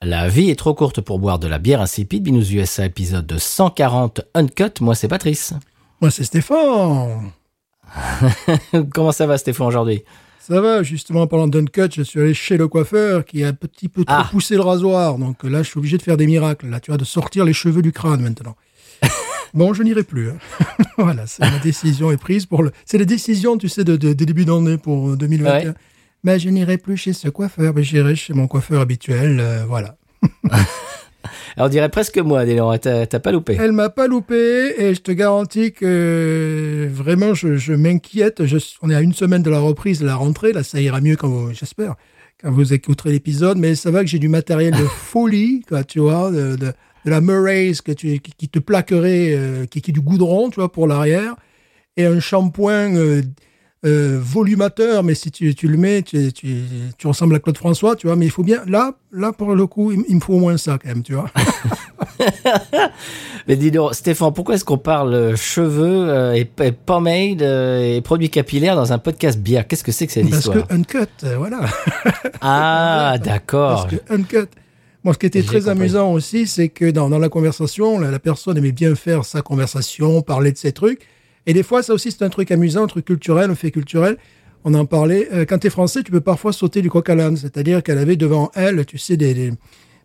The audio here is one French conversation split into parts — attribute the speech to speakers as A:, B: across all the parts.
A: La vie est trop courte pour boire de la bière insipide. Binous USA épisode de 140 Uncut. Moi, c'est Patrice.
B: Moi, c'est Stéphane.
A: Comment ça va, Stéphane, aujourd'hui?
B: Ça va, justement, pendant d'Uncut, je suis allé chez le coiffeur qui a un petit peu trop
A: Ah.
B: poussé le rasoir. Donc là, je suis obligé de faire des miracles. Là, tu vois, de sortir les cheveux du crâne maintenant. bon, je n'irai plus. hein. voilà, c'est ma décision est prise pour le. C'est la décision, tu sais, de, de- de début d'année pour euh, 2021.
A: Ouais.
B: Mais je n'irai plus chez ce coiffeur, mais j'irai chez mon coiffeur habituel. euh, voilà.
A: Alors, on dirait presque moi, Délan. T'as pas loupé.
B: Elle m'a pas loupé et je te garantis que vraiment je, je m'inquiète. On est à une semaine de la reprise, de la rentrée. Là, ça ira mieux quand j'espère, quand vous écouterez l'épisode. Mais ça va que j'ai du matériel de folie, quoi, tu vois, de, de, de la Murray's que tu, qui, qui te plaquerait, euh, qui, qui est du goudron, tu vois, pour l'arrière, et un shampoing euh, euh, volumateur. Mais si tu, tu le mets, tu, tu, tu ressembles à Claude François, tu vois. Mais il faut bien, là, là pour le coup, il, il me faut au moins ça quand même, tu vois.
A: Mais dis donc, Stéphane, pourquoi est-ce qu'on parle euh, cheveux euh, et, et pomade et produits capillaires dans un podcast bière? Qu'est-ce que c'est que cette
B: Parce
A: histoire?
B: que Uncut, voilà.
A: Ah, d'accord.
B: Parce que Uncut. Moi, ce qui était très
A: compris.
B: amusant aussi, c'est que dans, dans la conversation, la, la personne aimait bien faire sa conversation, parler de ses trucs. Et des fois, ça aussi, c'est un truc amusant, un truc culturel, un fait culturel. On en parlait. Euh, quand tu es français, tu peux parfois sauter du coq à l'âne. C'est-à-dire qu'elle avait devant elle, tu sais, des, des-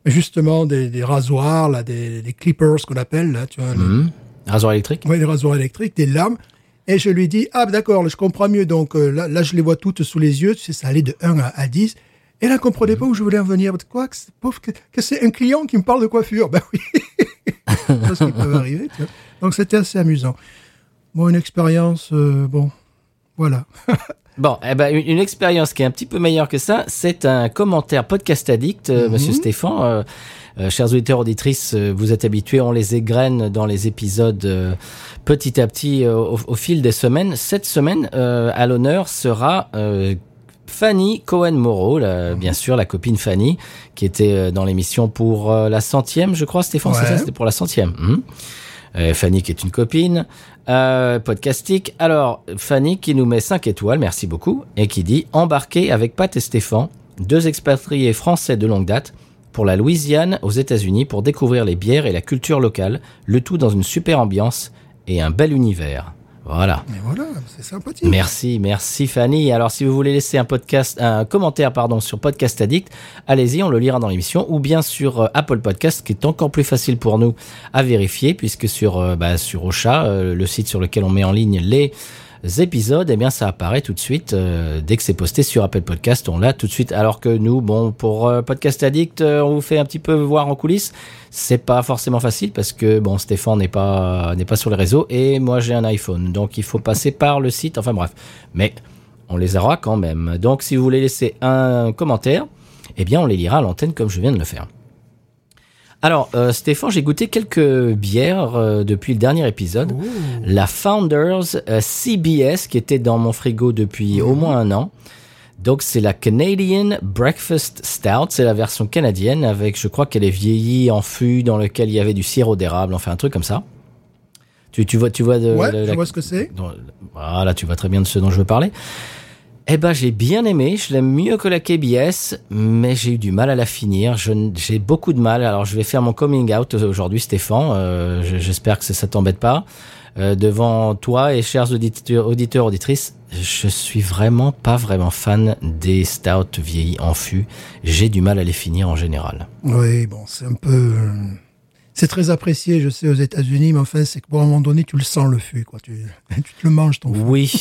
B: justement des, des rasoirs, là, des, des clippers, qu'on appelle, là, tu vois, les-
A: Hum, Rasoir électrique
B: Ouais, les rasoirs électriques, des lames. Et je lui dis, ah, d'accord, je comprends mieux. Donc euh, là, là, je les vois toutes sous les yeux. Tu sais, ça allait de 1 à, à 10. Et elle ne comprenait pas où je voulais en venir. Quoi que c'est, pauvre, que, que c'est un client qui me parle de coiffure. Ben oui. C'est ce qui peut arriver. tu vois. Donc c'était assez amusant. Bon, une expérience, euh, bon, voilà.
A: Bon, eh ben, une, une expérience qui est un petit peu meilleure que ça, c'est un commentaire podcast addict, euh, Monsieur Stéphane. Euh, euh, chers auditeurs, auditrices, euh, vous êtes habitués, on les égrène dans les épisodes euh, petit à petit euh, au, au fil des semaines. Cette semaine, euh, à l'honneur sera euh, Fanny Cohen-Moreau, la- bien sûr, la copine Fanny, qui était euh, dans l'émission pour la centième, je crois, Stéphane, c'est ça C'était pour la centième. Mhm. Euh, Fanny qui est une copine, euh, podcastique. Alors, Fanny qui nous met 5 étoiles, merci beaucoup, et qui dit embarquer avec Pat et Stéphane, deux expatriés français de longue date, pour la Louisiane aux États-Unis pour découvrir les bières et la culture locale, le tout dans une super ambiance et un bel univers. Voilà.
B: Mais voilà, c'est sympathique.
A: Merci, merci Fanny. Alors si vous voulez laisser un podcast, un commentaire pardon sur Podcast Addict, allez-y, on le lira dans l'émission ou bien sur euh, Apple Podcast, qui est encore plus facile pour nous à vérifier puisque sur euh, bah, sur Ocha, euh, le site sur lequel on met en ligne les épisodes, eh bien ça apparaît tout de suite euh, dès que c'est posté sur Apple Podcast, on l'a tout de suite. Alors que nous, bon, pour euh, Podcast Addict, euh, on vous fait un petit peu voir en coulisses. C'est pas forcément facile parce que bon, Stéphane n'est pas n'est pas sur les réseaux et moi j'ai un iPhone, donc il faut passer par le site. Enfin bref, mais on les aura quand même. Donc si vous voulez laisser un commentaire, eh bien on les lira à l'antenne comme je viens de le faire. Alors, euh, Stéphane, j'ai goûté quelques bières euh, depuis le dernier épisode. La Founders euh, CBS, qui était dans mon frigo depuis au moins un an. Donc, c'est la Canadian Breakfast Stout. C'est la version canadienne avec, je crois qu'elle est vieillie en fût dans lequel il y avait du sirop d'érable. Enfin, un truc comme ça. Tu, tu vois, tu vois de,
B: Ouais,
A: la-
B: je vois ce que c'est.
A: Voilà, tu vois très bien de ce dont je veux parler. Eh ben, j'ai bien aimé. Je l'aime mieux que la KBS, mais j'ai eu du mal à la finir. J'ai beaucoup de mal. Alors, je vais faire mon coming out aujourd'hui, Stéphane. Euh, je- J'espère que ça, ça t'embête pas. Euh, devant toi et chers auditeurs, auditeurs, auditrices, je suis vraiment pas vraiment fan des stouts vieillis en fût. J'ai du mal à les finir en général.
B: Oui, bon, c'est un peu. euh, C'est très apprécié, je sais, aux États-Unis, mais enfin, c'est que pour un moment donné, tu le sens le fût, quoi. Tu, tu te le manges, ton fût.
A: Oui.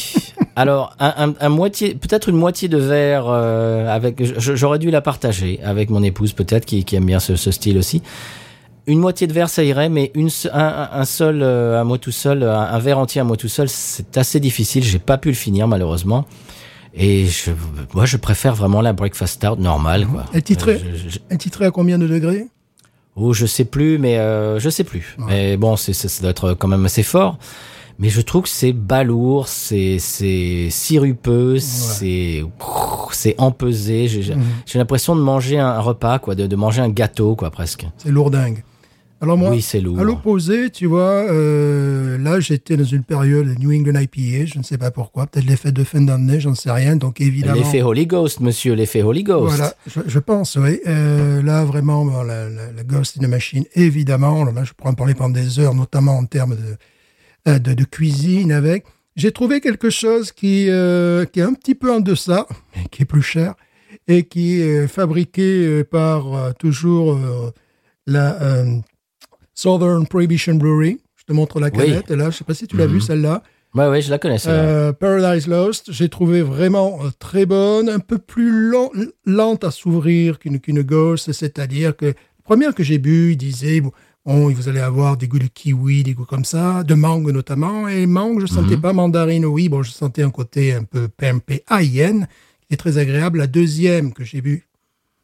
A: Alors, un, un- un moitié, peut-être une moitié de verre euh, avec. J'aurais dû la partager avec mon épouse, peut-être, qui, qui aime bien ce, ce style aussi. Une moitié de verre, ça irait, mais une, un, un- un seul, euh, à moi tout seul, un, un verre entier à moi tout seul, c'est assez difficile. J'ai pas pu le finir, malheureusement. Et je, moi, je préfère vraiment la breakfast stout normale, quoi.
B: Titrait,
A: Euh, je- je-
B: à combien de degrés?
A: Oh, je sais plus, mais euh, je sais plus. Mais bon, c'est, ça, ça doit être quand même assez fort. Mais je trouve que c'est balourd, c'est c'est sirupeux, c'est c'est empesé. J'ai j'ai l'impression de manger un repas, quoi, de, de manger un gâteau, quoi, presque.
B: C'est lourdingue. Alors moi,
A: Oui, c'est lourd.
B: à l'opposé, tu vois, euh, là j'étais dans une période de New England IPA, je ne sais pas pourquoi, peut-être l'effet de fin d'année, j'en sais rien, donc évidemment.
A: L'effet Holy Ghost, monsieur, l'effet Holy Ghost.
B: Voilà, je, je pense, oui. Euh, là, vraiment, bon, la, la, la Ghost in the Machine, évidemment, là, je pourrais en parler pendant des heures, notamment en termes de, de, de cuisine avec. J'ai trouvé quelque chose qui, euh, qui est un petit peu en deçà, mais qui est plus cher, et qui est fabriqué euh, par euh, toujours euh, la euh, Southern Prohibition Brewery. Je te montre la
A: Oui.
B: canette, là, je sais pas si tu l'as
A: Mhm.
B: vu celle-là.
A: Ouais, ouais, je la connais.
B: Euh, Paradise Lost, j'ai trouvé vraiment euh, très bonne, un peu plus lent- lente à s'ouvrir qu'une qu'une Ghost, c'est-à-dire que la première que j'ai bu, il disait bon, bon, vous allez avoir des goûts de kiwi, des goûts comme ça, de mangue notamment, et mangue, je sentais pas mandarine, oui, bon, je sentais un côté un peu PMP AIN, qui est très agréable. La deuxième que j'ai bu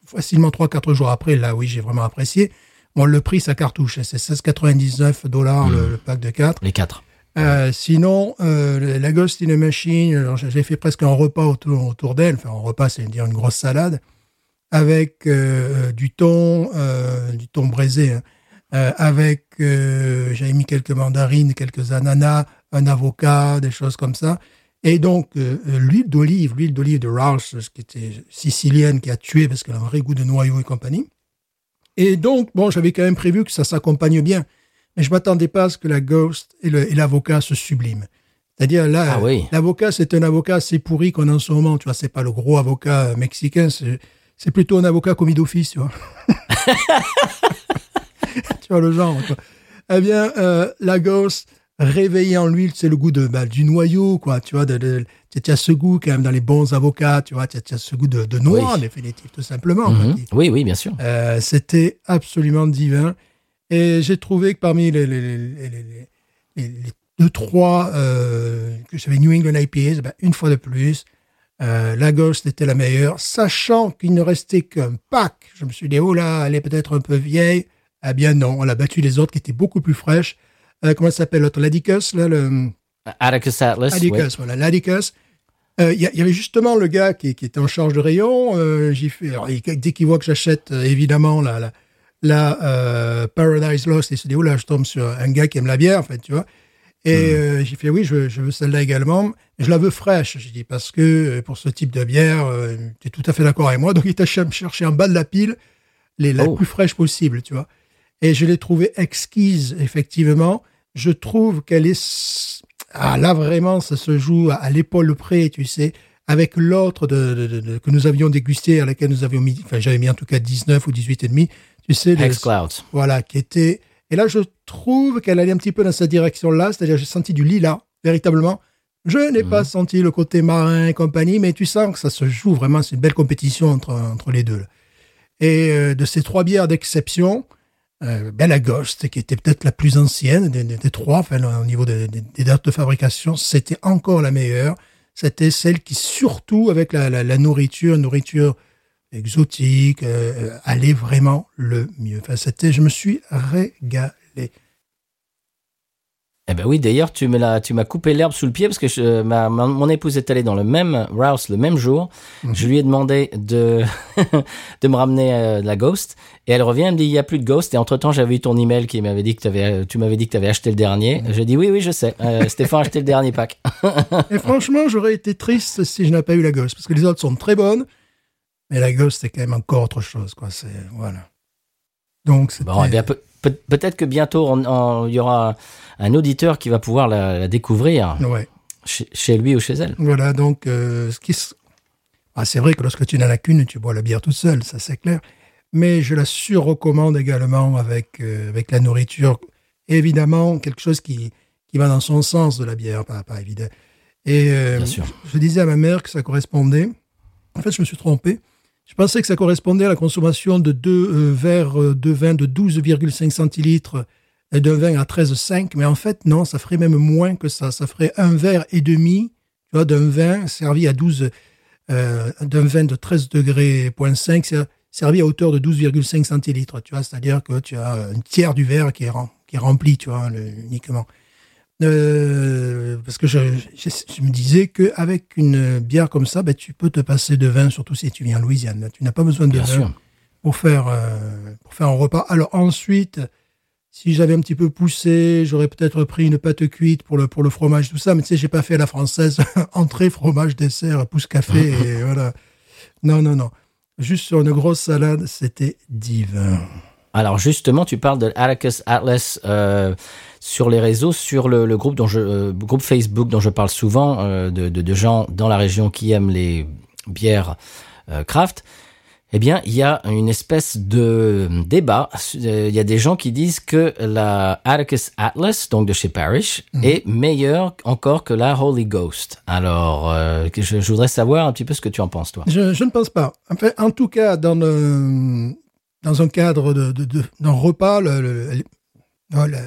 B: facilement 3-4 jours après, là, oui, j'ai vraiment apprécié. Bon, le prix, ça cartouche, c'est 16,99 dollars le, le pack de 4.
A: Les quatre.
B: Euh, sinon, euh, la Ghost in a Machine, j'ai fait presque un repas autour, autour d'elle, enfin un repas, c'est dire une grosse salade, avec euh, du thon, du thon braisé, hein, euh, avec, euh, j'avais mis quelques mandarines, quelques ananas, un avocat, des choses comme ça. Et donc, euh, l'huile d'olive, l'huile d'olive de Rouse, qui était sicilienne, qui a tué parce qu'elle a un vrai goût de noyau et compagnie. Et donc, bon, j'avais quand même prévu que ça s'accompagne bien. Mais je m'attendais pas à ce que la Ghost et l'avocat se subliment. C'est-à-dire là,
A: Ah oui.
B: l'avocat, c'est un avocat assez pourri qu'on a en ce moment. Tu vois, c'est pas le gros avocat mexicain, c'est, c'est plutôt un avocat commis d'office, tu vois. tu vois le genre, quoi. Eh bien, euh, la Ghost, réveillée en l'huile, c'est le goût de, bah, du noyau, quoi. Tu vois, de, de- tu as ce goût quand même dans les bons avocats, tu vois, tu as, ce goût de, de noix,
A: Oui.
B: en définitive, tout simplement.
A: Mhm. Oui, oui, bien sûr.
B: euh, C'était absolument divin. Et j'ai trouvé que parmi les, les, les, les, les- les- les deux, trois euh, que j'avais New England IPAs, ben, une fois de plus, euh, la Ghost était la meilleure, sachant qu'il ne restait qu'un pack. Je me suis dit, oh là, elle est peut-être un peu vieille. Eh bien non, on a battu les autres qui étaient beaucoup plus fraîches. Euh, comment ça s'appelle l'autre? L'Adicus, là, le...
A: Atticus Atlas.
B: Atticus, voilà, l'Atticus. Euh, Il y, avait justement le gars qui, qui était en charge de rayon. Euh, alors, il- dès qu'il voit que j'achète, euh, évidemment, la, la, la euh, Paradise Lost, il se dit, oh là, je tombe sur un gars qui aime la bière, en fait, tu vois. Et euh, j'ai fait, oui, je, veux- je veux celle-là également. Je la veux fraîche, j'ai dit, parce que euh, pour ce type de bière, euh, tu es tout à fait d'accord avec moi. Donc, il t'a ch- cherché en bas de la pile les, la
A: Oh.
B: plus fraîche possible, tu vois. Et je l'ai trouvée exquise, effectivement. Je trouve qu'elle est... Ah, là, vraiment, ça se joue à, l'épaule près, tu sais, avec l'autre de, de- de- de- que nous avions dégusté, à laquelle nous avions mis... Enfin, j'avais mis en tout cas 19 ou 18 et demi. Tu sais, le- voilà, qui était. Et là, je trouve qu'elle allait un petit peu dans cette direction-là, c'est-à-dire j'ai senti du lilas, véritablement. Je n'ai pas senti le côté marin et compagnie, mais tu sens que ça se joue vraiment, c'est une belle compétition entre, entre les deux. là. Et euh, de ces trois bières d'exception, euh, la Ghost, qui était peut-être la plus ancienne des, trois, enfin, au niveau des, dates de fabrication, c'était encore la meilleure. C'était celle qui, surtout avec la nourriture, nourriture exotique, euh, euh, allait vraiment le mieux. Enfin, c'était, je me suis régalé.
A: Eh ben oui, d'ailleurs, tu m'as coupé l'herbe sous le pied parce que je- ma, ma- mon épouse est allée dans le même Rouse le même jour.
B: Mhm.
A: Je lui ai demandé de, de me ramener euh, de la Ghost et elle revient, elle me dit il y a plus de Ghost et entre temps j'avais eu ton email qui m'avait dit que t'avais, tu m'avais dit que tu avais acheté le dernier.
B: Mhm.
A: J'ai dit oui oui je sais. Euh, Stéphane a acheté le dernier pack.
B: Et franchement, j'aurais été triste si je n'avais pas eu la Ghost, parce que les autres sont très bonnes, mais la Ghost, c'est quand même encore autre chose, quoi. C'est, voilà. Donc.
A: Bon, eh bien, peut, peut, être que bientôt il y aura un auditeur qui va pouvoir la, la découvrir
B: Ouais.
A: chez, chez lui ou chez elle.
B: Voilà, donc, euh, ce qui ah, c'est vrai que lorsque tu n'en as qu'une, tu bois la bière toute seule, ça c'est clair. Mais je la surrecommande également avec, euh, avec la nourriture. Évidemment, quelque chose qui, qui va dans son sens de la bière, pas, pas évident. Et euh,
A: Bien sûr.
B: je, je disais à ma mère que ça correspondait. En fait, je me suis trompé. Je pensais que ça correspondait à la consommation de deux euh, verres euh, de vin de 12,5 centilitres et d'un vin à 13,5. Mais en fait, non, ça ferait même moins que ça. Ça ferait un verre et demi d'un vin servi à 12, euh, d'un vin de 13 degrés, point 5, c'est- servi à hauteur de 12,5 centilitres, tu vois, c'est-à-dire que tu as un tiers du verre qui est, rempli, tu vois, le- uniquement. Euh, parce que je, je, je me disais qu'avec une bière comme ça, ben, tu peux te passer de vin, surtout si tu viens en Louisiane. Tu n'as pas besoin de
A: Bien
B: vin
A: sûr.
B: pour faire, euh, pour faire un repas. Alors ensuite, si j'avais un petit peu poussé, j'aurais peut-être pris une pâte cuite pour le, pour le fromage, tout ça. Mais tu sais, j'ai pas fait à la française. Entrée, fromage, dessert, pousse café et voilà. Non, non, non. Juste sur une grosse salade, c'était divin.
A: Alors justement, tu parles de Atticus Atlas euh, sur les réseaux, sur le, le groupe dont je euh, groupe Facebook dont je parle souvent euh, de, de, de gens dans la région qui aiment les bières euh, craft. Eh bien, il y a une espèce de débat. Euh, Il y a des gens qui disent que la Atticus Atlas, donc de chez Parrish, est meilleure encore que la Holy Ghost. Alors, euh, je, je voudrais savoir un petit peu ce que tu en penses, toi.
B: Je, je ne pense pas. Enfin, en tout cas, dans, le, dans un cadre de, de, de- d'un repas, le, le- le- non, la,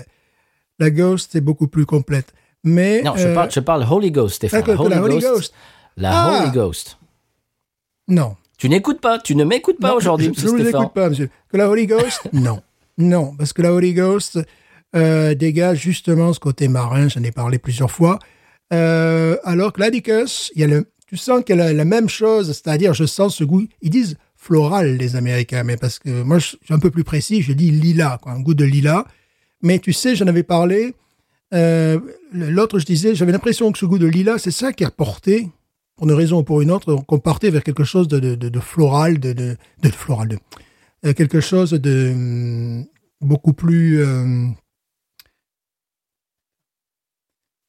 B: la Ghost est beaucoup plus complète. Mais
A: Non, je
B: euh,
A: parle, je parle Holy Ghost, Stéphane.
B: que- que la Holy Ghost.
A: La
B: Ah.
A: Holy Ghost.
B: non.
A: Tu n'écoutes pas, tu ne m'écoutes pas aujourd'hui,
B: je-
A: monsieur
B: Je ne vous écoute pas, monsieur. Que la Holy Ghost? Non. Non, parce que la Holy Ghost euh, dégage justement ce côté marin, j'en ai parlé plusieurs fois. Euh, alors que l'Adicus, il y a le, tu sens qu'elle a la même chose, c'est-à-dire je sens ce goût, ils disent floral les Américains, mais parce que moi je suis un peu plus précis, je dis lilas, quoi, un goût de lilas. Mais tu sais, j'en avais parlé, euh, l'autre je disais, j'avais l'impression que ce goût de lilas, c'est ça qui est reporté, pour une raison ou pour une autre, qu'on partait vers quelque chose de, de, de, de floral, de, floral, de, euh, quelque chose de hum, beaucoup plus... euh,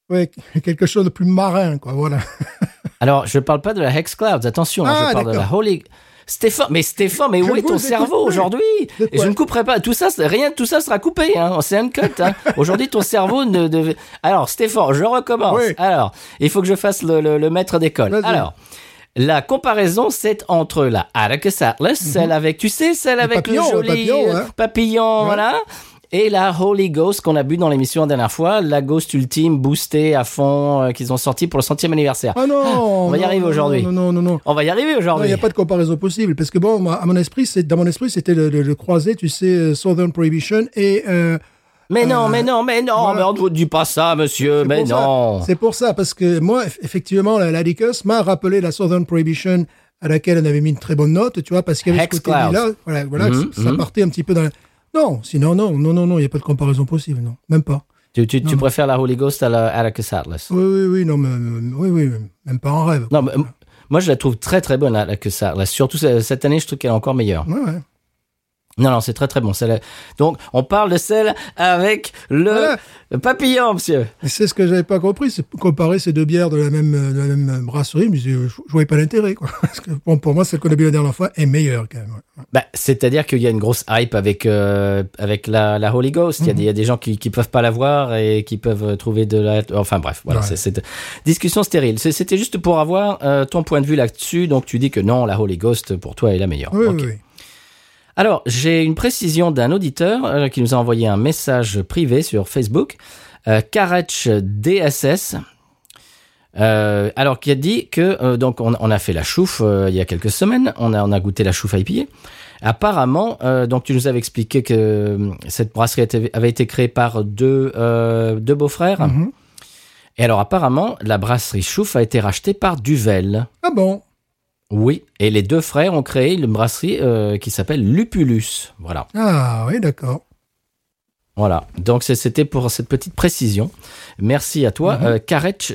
B: ouais, quelque chose de plus marin, quoi, voilà.
A: Alors, je parle pas de la Hex Clouds, attention, hein,
B: Ah,
A: je parle de la. Holy... Stéphane, mais Stéphane, mais
B: Je
A: où est ton cerveau aujourd'hui Et je ne couperai pas. Tout ça, rien de tout ça sera coupé. Hein. C'est un cut. Hein. Aujourd'hui, ton cerveau ne devait. Alors, Stéphane, je recommence.
B: Oui.
A: Alors, il faut que je fasse le, le- le maître d'école. Alors, la comparaison, c'est entre la Atticus Atlas, celle avec, tu sais, celle avec
B: Mhm. papillon,
A: le
B: le
A: joli
B: papillon,
A: euh,
B: hein.
A: papillon,
B: Ouais.
A: voilà. Et la Holy Ghost qu'on a bu dans l'émission la dernière fois, la Ghost Ultime boostée à fond, euh, qu'ils ont sorti pour le centième anniversaire.
B: Ah non
A: On va y
B: non,
A: arriver aujourd'hui.
B: Non, non, non, non.
A: On va y arriver
B: Non, il
A: aujourd'hui.
B: n'y a pas de comparaison possible parce que bon, à mon esprit, c'est dans mon esprit, c'était le, le, le croisé, tu sais, euh, Southern Prohibition et euh,
A: Mais non,
B: Euh,
A: mais non, mais non,
B: voilà.
A: mais on ne vous dit pas ça, monsieur, mais non.
B: C'est pour ça parce que moi, eff- effectivement, la l'Adicus m'a rappelé la Southern Prohibition à laquelle on avait mis une très bonne note, tu vois, parce qu'il y avait ce côté
A: Clouds.
B: là, voilà, voilà,
A: Mhm,
B: ça
A: mhm.
B: partait un petit peu dans. la- Non, sinon non, non, non, non, il n'y a pas de comparaison possible, non, même pas.
A: Tu, tu, tu préfères la Holy Ghost à la Atticus Atlas
B: Oui, oui, oui, non, mais, oui, oui, même pas en rêve.
A: Non, mais, moi je la trouve très très bonne la Atticus Atlas. Surtout ce- cette année, je trouve qu'elle est encore meilleure.
B: Ouais, ouais.
A: Non, non, c'est très très bon. Donc, on parle de celle avec le
B: Voilà.
A: papillon, monsieur.
B: C'est ce que j'avais pas compris, c'est comparer ces deux bières de la même, de la même brasserie, mais je, je voyais pas l'intérêt, quoi. Parce que, bon, pour moi, celle qu'on a bu la dernière fois est meilleure, quand même. ouais.
A: Bah, c'est-à-dire qu'il y a une grosse hype avec euh, avec la, la Holy Ghost. Il y a des- il y, a des gens qui qui peuvent pas la voir et qui peuvent euh, trouver de la. Enfin bref, voilà,
B: Ouais.
A: c'est c'est discussion stérile. C'est- C'était juste pour avoir euh, ton point de vue là-dessus. Donc tu dis que non, la Holy Ghost pour toi est la meilleure.
B: Oui, oui, oui.
A: Alors, j'ai une précision d'un auditeur euh, qui nous a envoyé un message privé sur Facebook, euh, Karech DSS. Euh, alors, qui a dit que euh, donc on, on a fait la chouffe il y a quelques semaines, on a on a goûté la chouffe IPA. Apparemment, donc tu nous avais expliqué que cette brasserie avait été créée par deux deux beaux-frères.
B: Mhm.
A: Et alors apparemment, la brasserie chouffe a été rachetée par Duvel.
B: Ah bon?
A: Oui, et les deux frères ont créé une brasserie euh, qui s'appelle Lupulus. Voilà.
B: Ah oui, d'accord.
A: Voilà, donc c'était pour cette petite précision. Merci à toi,
B: Mhm.
A: euh,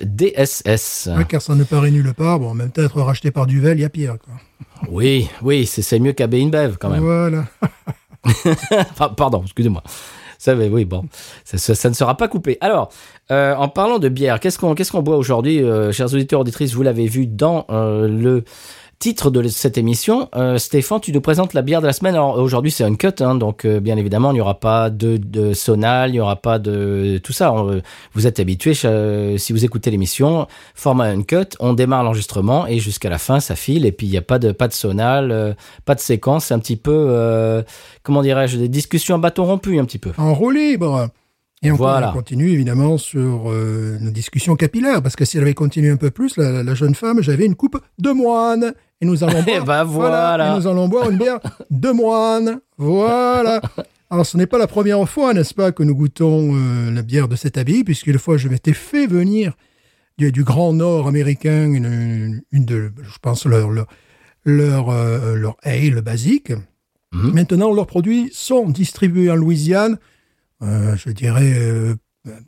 A: DSS.
B: Ouais, car ça ne paraît nulle part. Bon, même temps, être racheté par Duvel, il y a pire, quoi.
A: Oui, oui, c'est mieux qu'AB InBev quand même.
B: Voilà.
A: Pardon, excusez-moi. Ça, oui, bon, ça, ça- ça ne sera pas coupé. Alors, euh, en parlant de bière, qu'est-ce qu'on qu'est-ce qu'on boit aujourd'hui, euh, chers auditeurs auditrices? Vous l'avez vu dans euh, le titre de cette émission. Euh, Stéphane, tu nous présentes la bière de la semaine. Alors aujourd'hui, c'est un cut, hein, donc euh, bien évidemment, il n'y aura pas de, de sonal, il n'y aura pas de tout ça. On- vous êtes habitués, euh, si vous écoutez l'émission, format uncut, on démarre l'enregistrement et jusqu'à la fin, ça file. Et puis il n'y a pas de pas de sonal, euh, pas de séquence. C'est un petit peu, euh, comment dirais-je, des discussions à bâton rompu un petit peu.
B: En roue libre. Et on,
A: Voilà.
B: continue évidemment sur euh, nos discussions capillaires, parce que si elle avait continué un peu plus, la, la jeune femme, j'avais une coupe de moine. Et nous allons
A: Eh
B: boire.
A: ben, voilà.
B: et nous allons boire une bière de moine. Voilà. Alors, ce n'est pas la première fois, n'est-ce pas, que nous goûtons euh, la bière de cet abbaye, puisqu'une fois, je m'étais fait venir du, du Grand Nord américain une, une de, je pense, leur, leur, leur, euh, leur ale basique.
A: Mhm.
B: Maintenant, leurs produits sont distribués en Louisiane. Euh, je dirais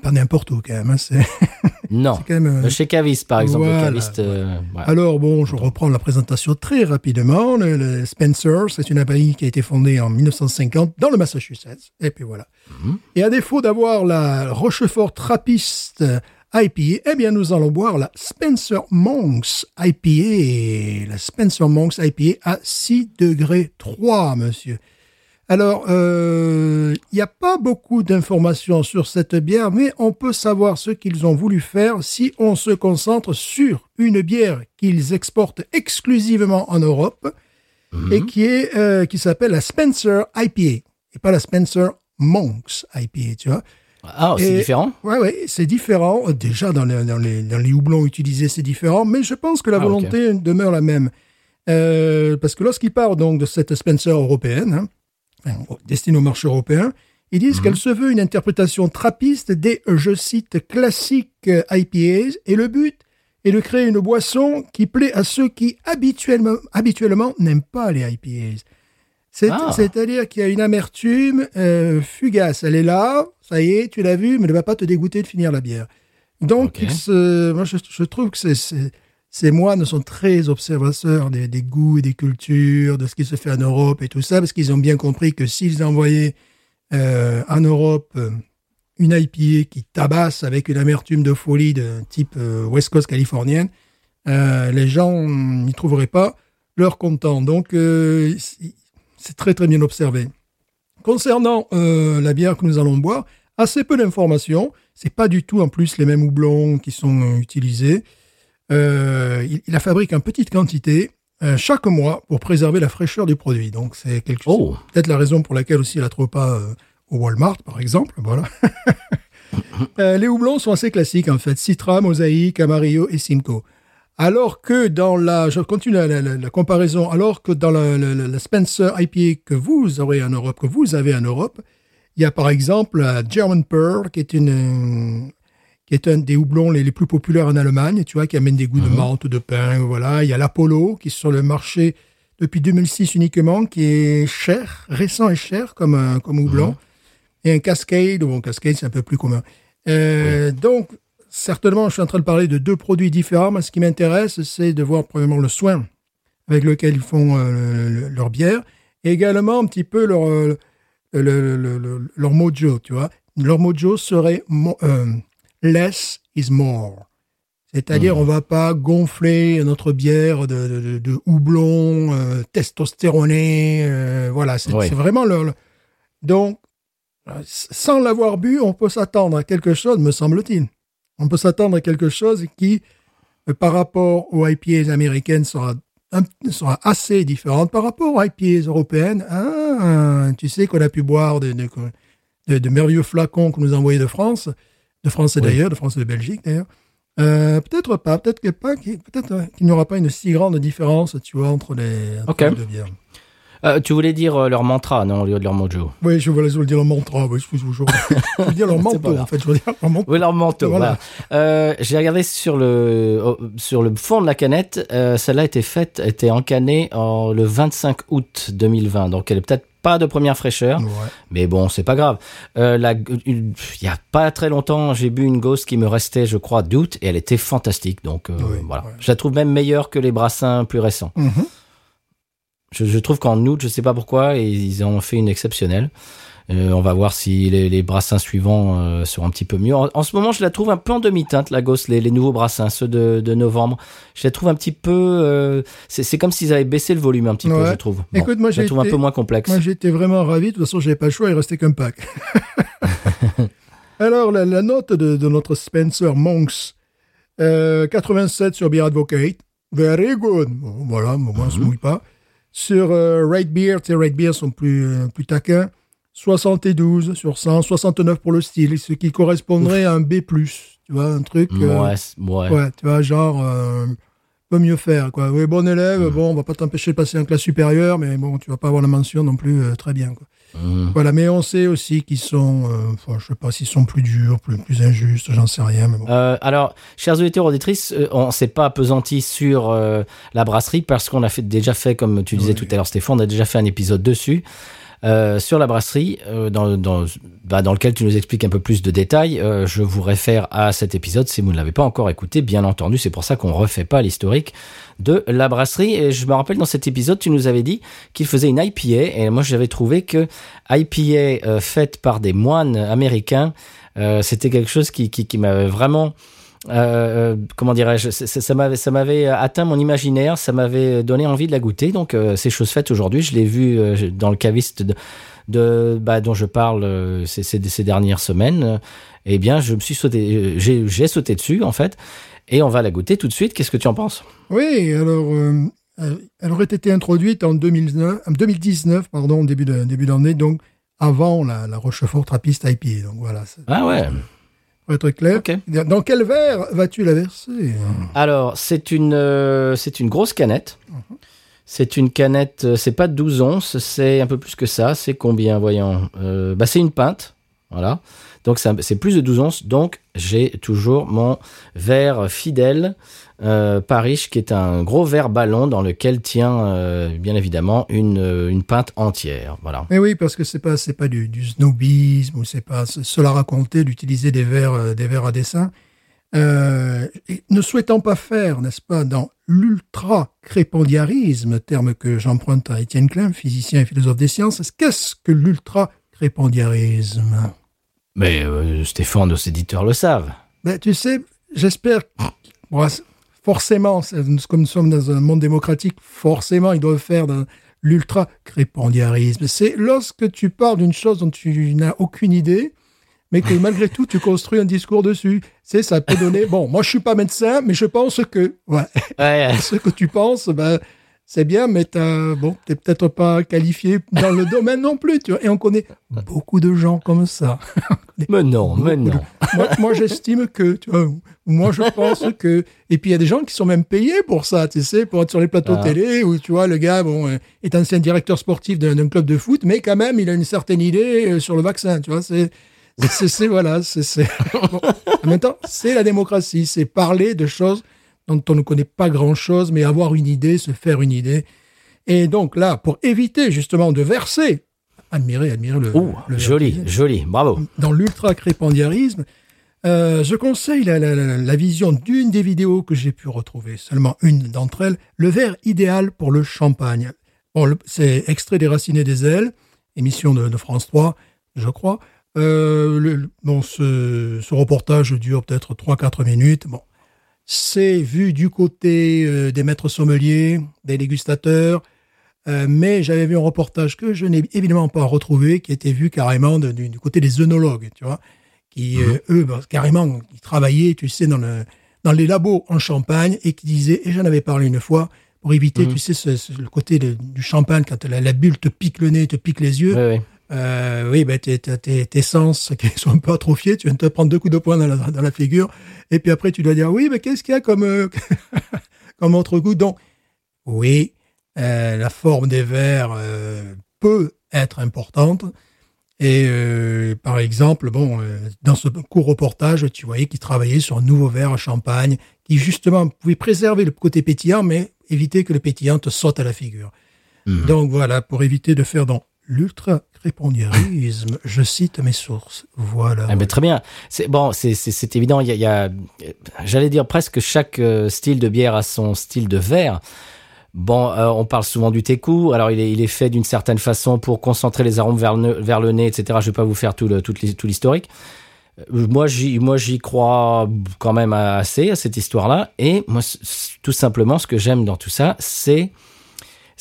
B: pas n'importe où quand même. hein, c'est
A: Non.
B: c'est quand même. euh,
A: Chez Caviste, par exemple,
B: Voilà,
A: le Caviste. euh,
B: alors bon, je reprends la présentation très rapidement. Le, le Spencer, c'est une abbaye qui a été fondée en 1950 dans le Massachusetts. Et puis voilà. Et à défaut d'avoir la Rochefort Trappiste IPA, eh bien nous allons boire la Spencer Monks IPA. La Spencer Monks IPA à 6 degrés 3, monsieur. Alors, euh, il n'y a pas beaucoup d'informations sur cette bière, mais on peut savoir ce qu'ils ont voulu faire si on se concentre sur une bière qu'ils exportent exclusivement en Europe et qui est euh, qui s'appelle la Spencer IPA et pas la Spencer Monks IPA, tu vois.
A: Ah, c'est
B: Et-
A: différent
B: Ouais, ouais, c'est différent. Euh, Déjà, dans les, dans les, dans les houblons utilisés, c'est différent, mais je pense que la
A: Ah,
B: volonté demeure la même. Euh, parce que lorsqu'ils parlent donc de cette Spencer européenne, hein, enfin, destinée au marché européen, ils disent qu'elle se veut une interprétation trappiste des, je cite, classiques euh, IPAs, et le but est de créer une boisson qui plaît à ceux qui habituellement, habituellement n'aiment pas les IPAs.
A: Ah.
B: C'est-à-dire qu'il y a une amertume euh, fugace. Elle est là, ça y est, tu l'as vu, mais elle ne va pas te dégoûter de finir la bière. Donc, moi, je, je trouve que c'est- ces moines sont très observateurs des, goûts et des cultures, de ce qui se fait en Europe et tout ça, parce qu'ils ont bien compris que s'ils envoyaient euh, en Europe euh, une IPA qui tabasse avec une amertume de folie de type euh, West Coast californienne, les gens n'y trouveraient pas leur content. Donc, c'est- très très bien observé. Concernant la bière que nous allons boire, assez peu d'informations. C'est pas du tout en plus les mêmes houblons qui sont utilisés. Euh, il, il la fabrique en petite quantité euh, chaque mois pour préserver la fraîcheur du produit. Donc c'est quelque chose.
A: Oh.
B: Peut-être la raison pour laquelle aussi il la trouve pas euh, au Walmart, par exemple. Voilà. Les houblons sont assez classiques en fait. Citra, Mosaïque, Amarillo et Simcoe. Alors que dans la, je continue la, la- la- la comparaison, alors que dans la, la- Spencer IPA que vous aurez en Europe, que vous avez en Europe, il y a par exemple la German Pearl, qui est une, qui est un des houblons les, les plus populaires en Allemagne, tu vois, qui amène des goûts de menthe, de pain, voilà. Il y a l'Apollo, qui est sur le marché depuis 2006 uniquement, qui est cher, récent et cher comme, un- comme houblon. Et un Cascade, bon, Cascade, c'est un peu plus commun. Euh, Donc, certainement, je suis en train de parler de deux produits différents, mais ce qui m'intéresse, c'est de voir premièrement le soin avec lequel ils font euh, le- le- leur bière, et également un petit peu leur, euh, le- le- le- le- leur mojo, tu vois. Leur mojo serait mo- euh, less is more. C'est-à-dire, on va pas gonfler notre bière de, de, de- de houblon euh, testostéroné. euh, voilà, c'est vraiment leur- Donc, euh, sans l'avoir bu, on peut s'attendre à quelque chose, me semble-t-il. On peut s'attendre à quelque chose qui, euh, par rapport aux IPAs américaines, sera, un- sera assez différente par rapport aux IPAs européennes. Ah, tu sais qu'on a pu boire de, de, de- de merveilleux flacons que nous envoyés de France, de France et
A: Oui.
B: d'ailleurs, de France et de Belgique d'ailleurs. Euh, peut-être pas, peut-être pas, qu'il- n'y aura pas une si grande différence, tu vois, entre les, entre
A: Ok.
B: les deux bières.
A: Euh, Tu voulais dire euh, leur mantra, non, au lieu de leur mojo
B: Oui, je voulais je voulais dire leur mantra, oui, je, veux dire leur manteau, en fait, je veux dire leur manteau.
A: Oui, leur manteau.
B: Voilà.
A: Voilà. Euh, J'ai regardé sur le oh, sur le fond de la canette. euh, Celle-là était faite, était encannée en, le 25 août 2020. Donc elle est peut-être pas de première fraîcheur,
B: Ouais.
A: mais bon, c'est pas grave. Euh, la- Il y a pas très longtemps, j'ai bu une Ghost qui me restait, je crois, d'août, et elle était fantastique. Donc euh,
B: Oui,
A: voilà,
B: ouais.
A: je la trouve même meilleure que les brassins plus récents.
B: Mhm.
A: Je, je trouve qu'en août, je sais pas pourquoi, ils en ont fait une exceptionnelle. Euh, on va voir si les, les brassins suivants euh, seront un petit peu mieux. En, en ce moment, je la trouve un peu en demi-teinte, la Ghost, les, les nouveaux brassins, ceux de, de novembre. Je la trouve un petit peu... euh, c'est comme s'ils avaient baissé le volume un petit peu, je trouve. Bon,
B: Écoute, moi,
A: je la trouve un peu moins complexe.
B: Moi, j'étais vraiment ravi. De toute façon, j'avais pas le choix. Il restait qu'un pack. Alors, la, la note de, de notre Spencer Monks, euh, 87 sur Beer Advocate. Very good. Bon, voilà, au moins, on se mouille pas. Sur euh, Rate Beer, tu sais, Rate Beer sont plus, euh, plus taquins. 72 sur 100, 69 pour le style, ce qui correspondrait à un B+. Tu vois, un truc... euh,
A: ouais, ouais.
B: Ouais, tu vois, genre, euh, peut mieux faire. Quoi. Oui, bon élève, bon, on va pas t'empêcher de passer en classe supérieure, mais bon, tu vas pas avoir la mention non plus euh, très bien. Quoi.
A: Mmh.
B: Voilà, mais on sait aussi qu'ils sont, euh, enfin, je sais pas s'ils sont plus durs, plus, plus injustes, j'en sais rien. Mais bon.
A: Alors, chers auditeurs auditrices, on s'est pas appesanti sur la brasserie parce qu'on a fait, déjà fait, comme tu disais
B: Oui.
A: tout à l'heure, Stéphane, on a déjà fait un épisode dessus. Euh, sur la brasserie, euh, dans, dans, bah, dans lequel tu nous expliques un peu plus de détails. Euh, je vous réfère à cet épisode si vous ne l'avez pas encore écouté, bien entendu. C'est pour ça qu'on refait pas l'historique de la brasserie. Et je me rappelle dans cet épisode, tu nous avais dit qu'il faisait une IPA. Et moi, j'avais trouvé que IPA faite par des moines américains, c'était quelque chose qui, qui m'avait vraiment euh, euh, comment dirais-je, ça- m'avait, ça m'avait atteint mon imaginaire, ça m'avait donné envie de la goûter. Donc, euh, c'est chose faite aujourd'hui. Je l'ai vu euh, dans le caviste de, de bah, dont je parle ces, ces, ces dernières semaines. Eh bien, je me suis sauté, j'ai, sauté dessus en fait, et on va la goûter tout de suite. Qu'est-ce que tu en penses?
B: Oui, alors, elle aurait été introduite en 2009, en 2019, pardon, début de- début d'année, donc avant la, la Rochefort Trappiste IPA. Donc voilà,
A: Ah ouais.
B: Pour être clair. Dans quel verre vas-tu la verser?
A: Alors, c'est une, euh, c'est une grosse canette. C'est une canette, euh, c'est pas 12 onces, c'est un peu plus que ça. C'est combien, voyons Euh, bah, C'est une pinte. Voilà. Donc, c'est plus de 12 onces. Donc, j'ai toujours mon verre fidèle euh, Paris, qui est un gros verre ballon dans lequel tient, euh, bien évidemment, une, euh, une pinte entière. Voilà.
B: Mais oui, parce que c'est pas c'est pas du, du snobisme ou c'est pas cela raconter d'utiliser des verres euh, des verres à dessin. Euh, et ne souhaitant pas faire, n'est-ce pas, dans l'ultra crépendiarisme, terme que j'emprunte à Étienne Klein, physicien et philosophe des sciences, qu'est-ce que l'ultra crépendiarisme
A: Mais euh, Stéphane, nos éditeurs le savent.
B: ben, Tu sais, j'espère. bon, forcément, comme nous sommes dans un monde démocratique, forcément, ils doivent faire dans l'ultra crépendiarisme. C'est lorsque tu parles d'une chose dont tu n'as aucune idée, mais que malgré tout, tu construis un discours dessus. C'est ça peut donner. Bon, moi, je suis pas médecin, mais je pense que. Ouais,
A: Ouais,
B: ce que tu penses, ben, c'est bien, mais t'as, bon, t'es peut-être pas qualifié dans le domaine non plus, tu vois. Et on connaît beaucoup de gens comme ça.
A: mais non, mais
B: de-
A: non.
B: moi, moi, j'estime que, tu vois, moi, je pense que. Et puis, il y a des gens qui sont même payés pour ça, tu sais, pour être sur les plateaux
A: Ah.
B: télé, où, tu vois, le gars, bon, euh, est ancien directeur sportif d'un club de foot, mais quand même, il a une certaine idée euh, sur le vaccin, tu vois, c'est. C'est, voilà, c'est, c'est- Bon, en même temps, c'est la démocratie, c'est parler de choses dont on ne connaît pas grand-chose, mais avoir une idée, se faire une idée. Et donc là, pour éviter justement de verser, admirer, admirer le,
A: Ouh,
B: le
A: joli, joli, bravo.
B: dans l'ultra-crépendiarisme, euh, je conseille la, la- la- la vision d'une des vidéos que j'ai pu retrouver, seulement une d'entre elles, le verre idéal pour le champagne. Bon, c'est extrait des Racines des ailes, émission de, de France 3, je crois. Euh, le- bon, ce, ce reportage dure peut-être 3-4 minutes. Bon, c'est vu du côté euh, des maîtres sommeliers, des dégustateurs, euh, mais j'avais vu un reportage que je n'ai évidemment pas retrouvé, qui était vu carrément de- du, du côté des œnologues, tu vois, qui, euh, eux, bah, carrément, ils travaillaient, tu sais, dans, le, dans les labos en Champagne, et qui disaient, et j'en avais parlé une fois, pour éviter,
A: Mhm.
B: tu sais, ce- ce- le côté de- du champagne, quand la, la bulle te pique le nez, te pique les yeux,
A: ouais.
B: Euh, oui, ben, tes, tes, sens qui sont un peu atrophiés, tu viens de te prendre deux coups de poing dans la, dans la figure, et puis après tu dois dire, oui, mais qu'est-ce qu'il y a comme, euh, comme autre goût Donc, oui, euh, la forme des verres euh, peut être importante. Et par exemple, bon, dans ce court reportage, tu voyais qu'ils travaillaient sur un nouveau verre à champagne qui justement pouvait préserver le côté pétillant, mais éviter que le pétillant te saute à la figure.
A: Mhm.
B: Donc voilà, pour éviter de faire dans l'ultra-crépendiarisme, je cite mes sources. Voilà.
A: Ah, très bien. C'est bon, c'est évident. J'allais dire presque chaque euh, style de bière a son style de verre. Bon, euh, on parle souvent du teku. Alors, il est, fait d'une certaine façon pour concentrer les arômes vers le, nez, etc. Je vais pas vous faire tout l'historique. Euh, Moi, j'y, crois quand même assez à cette histoire-là. Et moi, tout simplement, ce que j'aime dans tout ça, c'est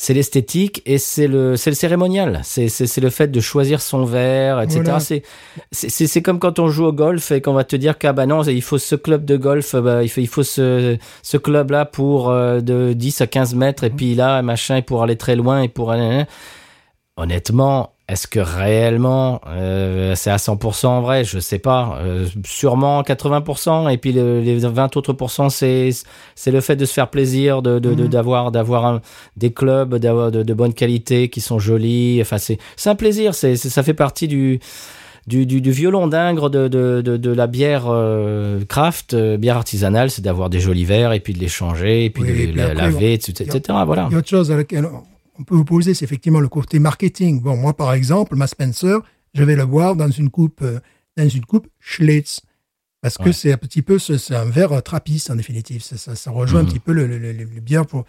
A: c'est l'esthétique et c'est le c'est le cérémonial. C'est c'est le fait de choisir son verre, etc.
B: Voilà.
A: C'est c'est c'est comme quand on joue au golf et qu'on va te dire qu'ah bah non, il faut ce club de golf, bah, il faut il faut ce ce club là pour euh, de 10 à 15 mètres et puis là machin et pour aller très loin et pour aller honnêtement Est-ce que réellement euh, c'est à 100% vrai? Je sais pas. Euh, sûrement 80%. Et puis le- les 20 autres pourcents, c'est c'est le fait de se faire plaisir, de de- de-
B: Mhm.
A: d'avoir d'avoir des clubs d'avoir de, de bonne qualité qui sont jolis. Enfin c'est c'est un plaisir. C'est ça fait partie du du, du, du violon d'ingre de, de, de, de la bière euh, craft, euh, bière artisanale, c'est d'avoir des jolis verres et puis de les changer et puis
B: Oui,
A: de
B: et
A: les
B: puis
A: la-
B: après,
A: laver, etc. etc. Voilà.
B: Il y a autre chose laquelle on peut opposer, c'est effectivement le côté marketing. Bon, moi, par exemple, ma Spencer, je vais le boire dans une coupe, euh, dans une coupe Schlitz. Parce que c'est un petit peu, ce- c'est un verre trappiste, en définitive. Ça, ça, ça rejoint un petit peu le, le, le- pour,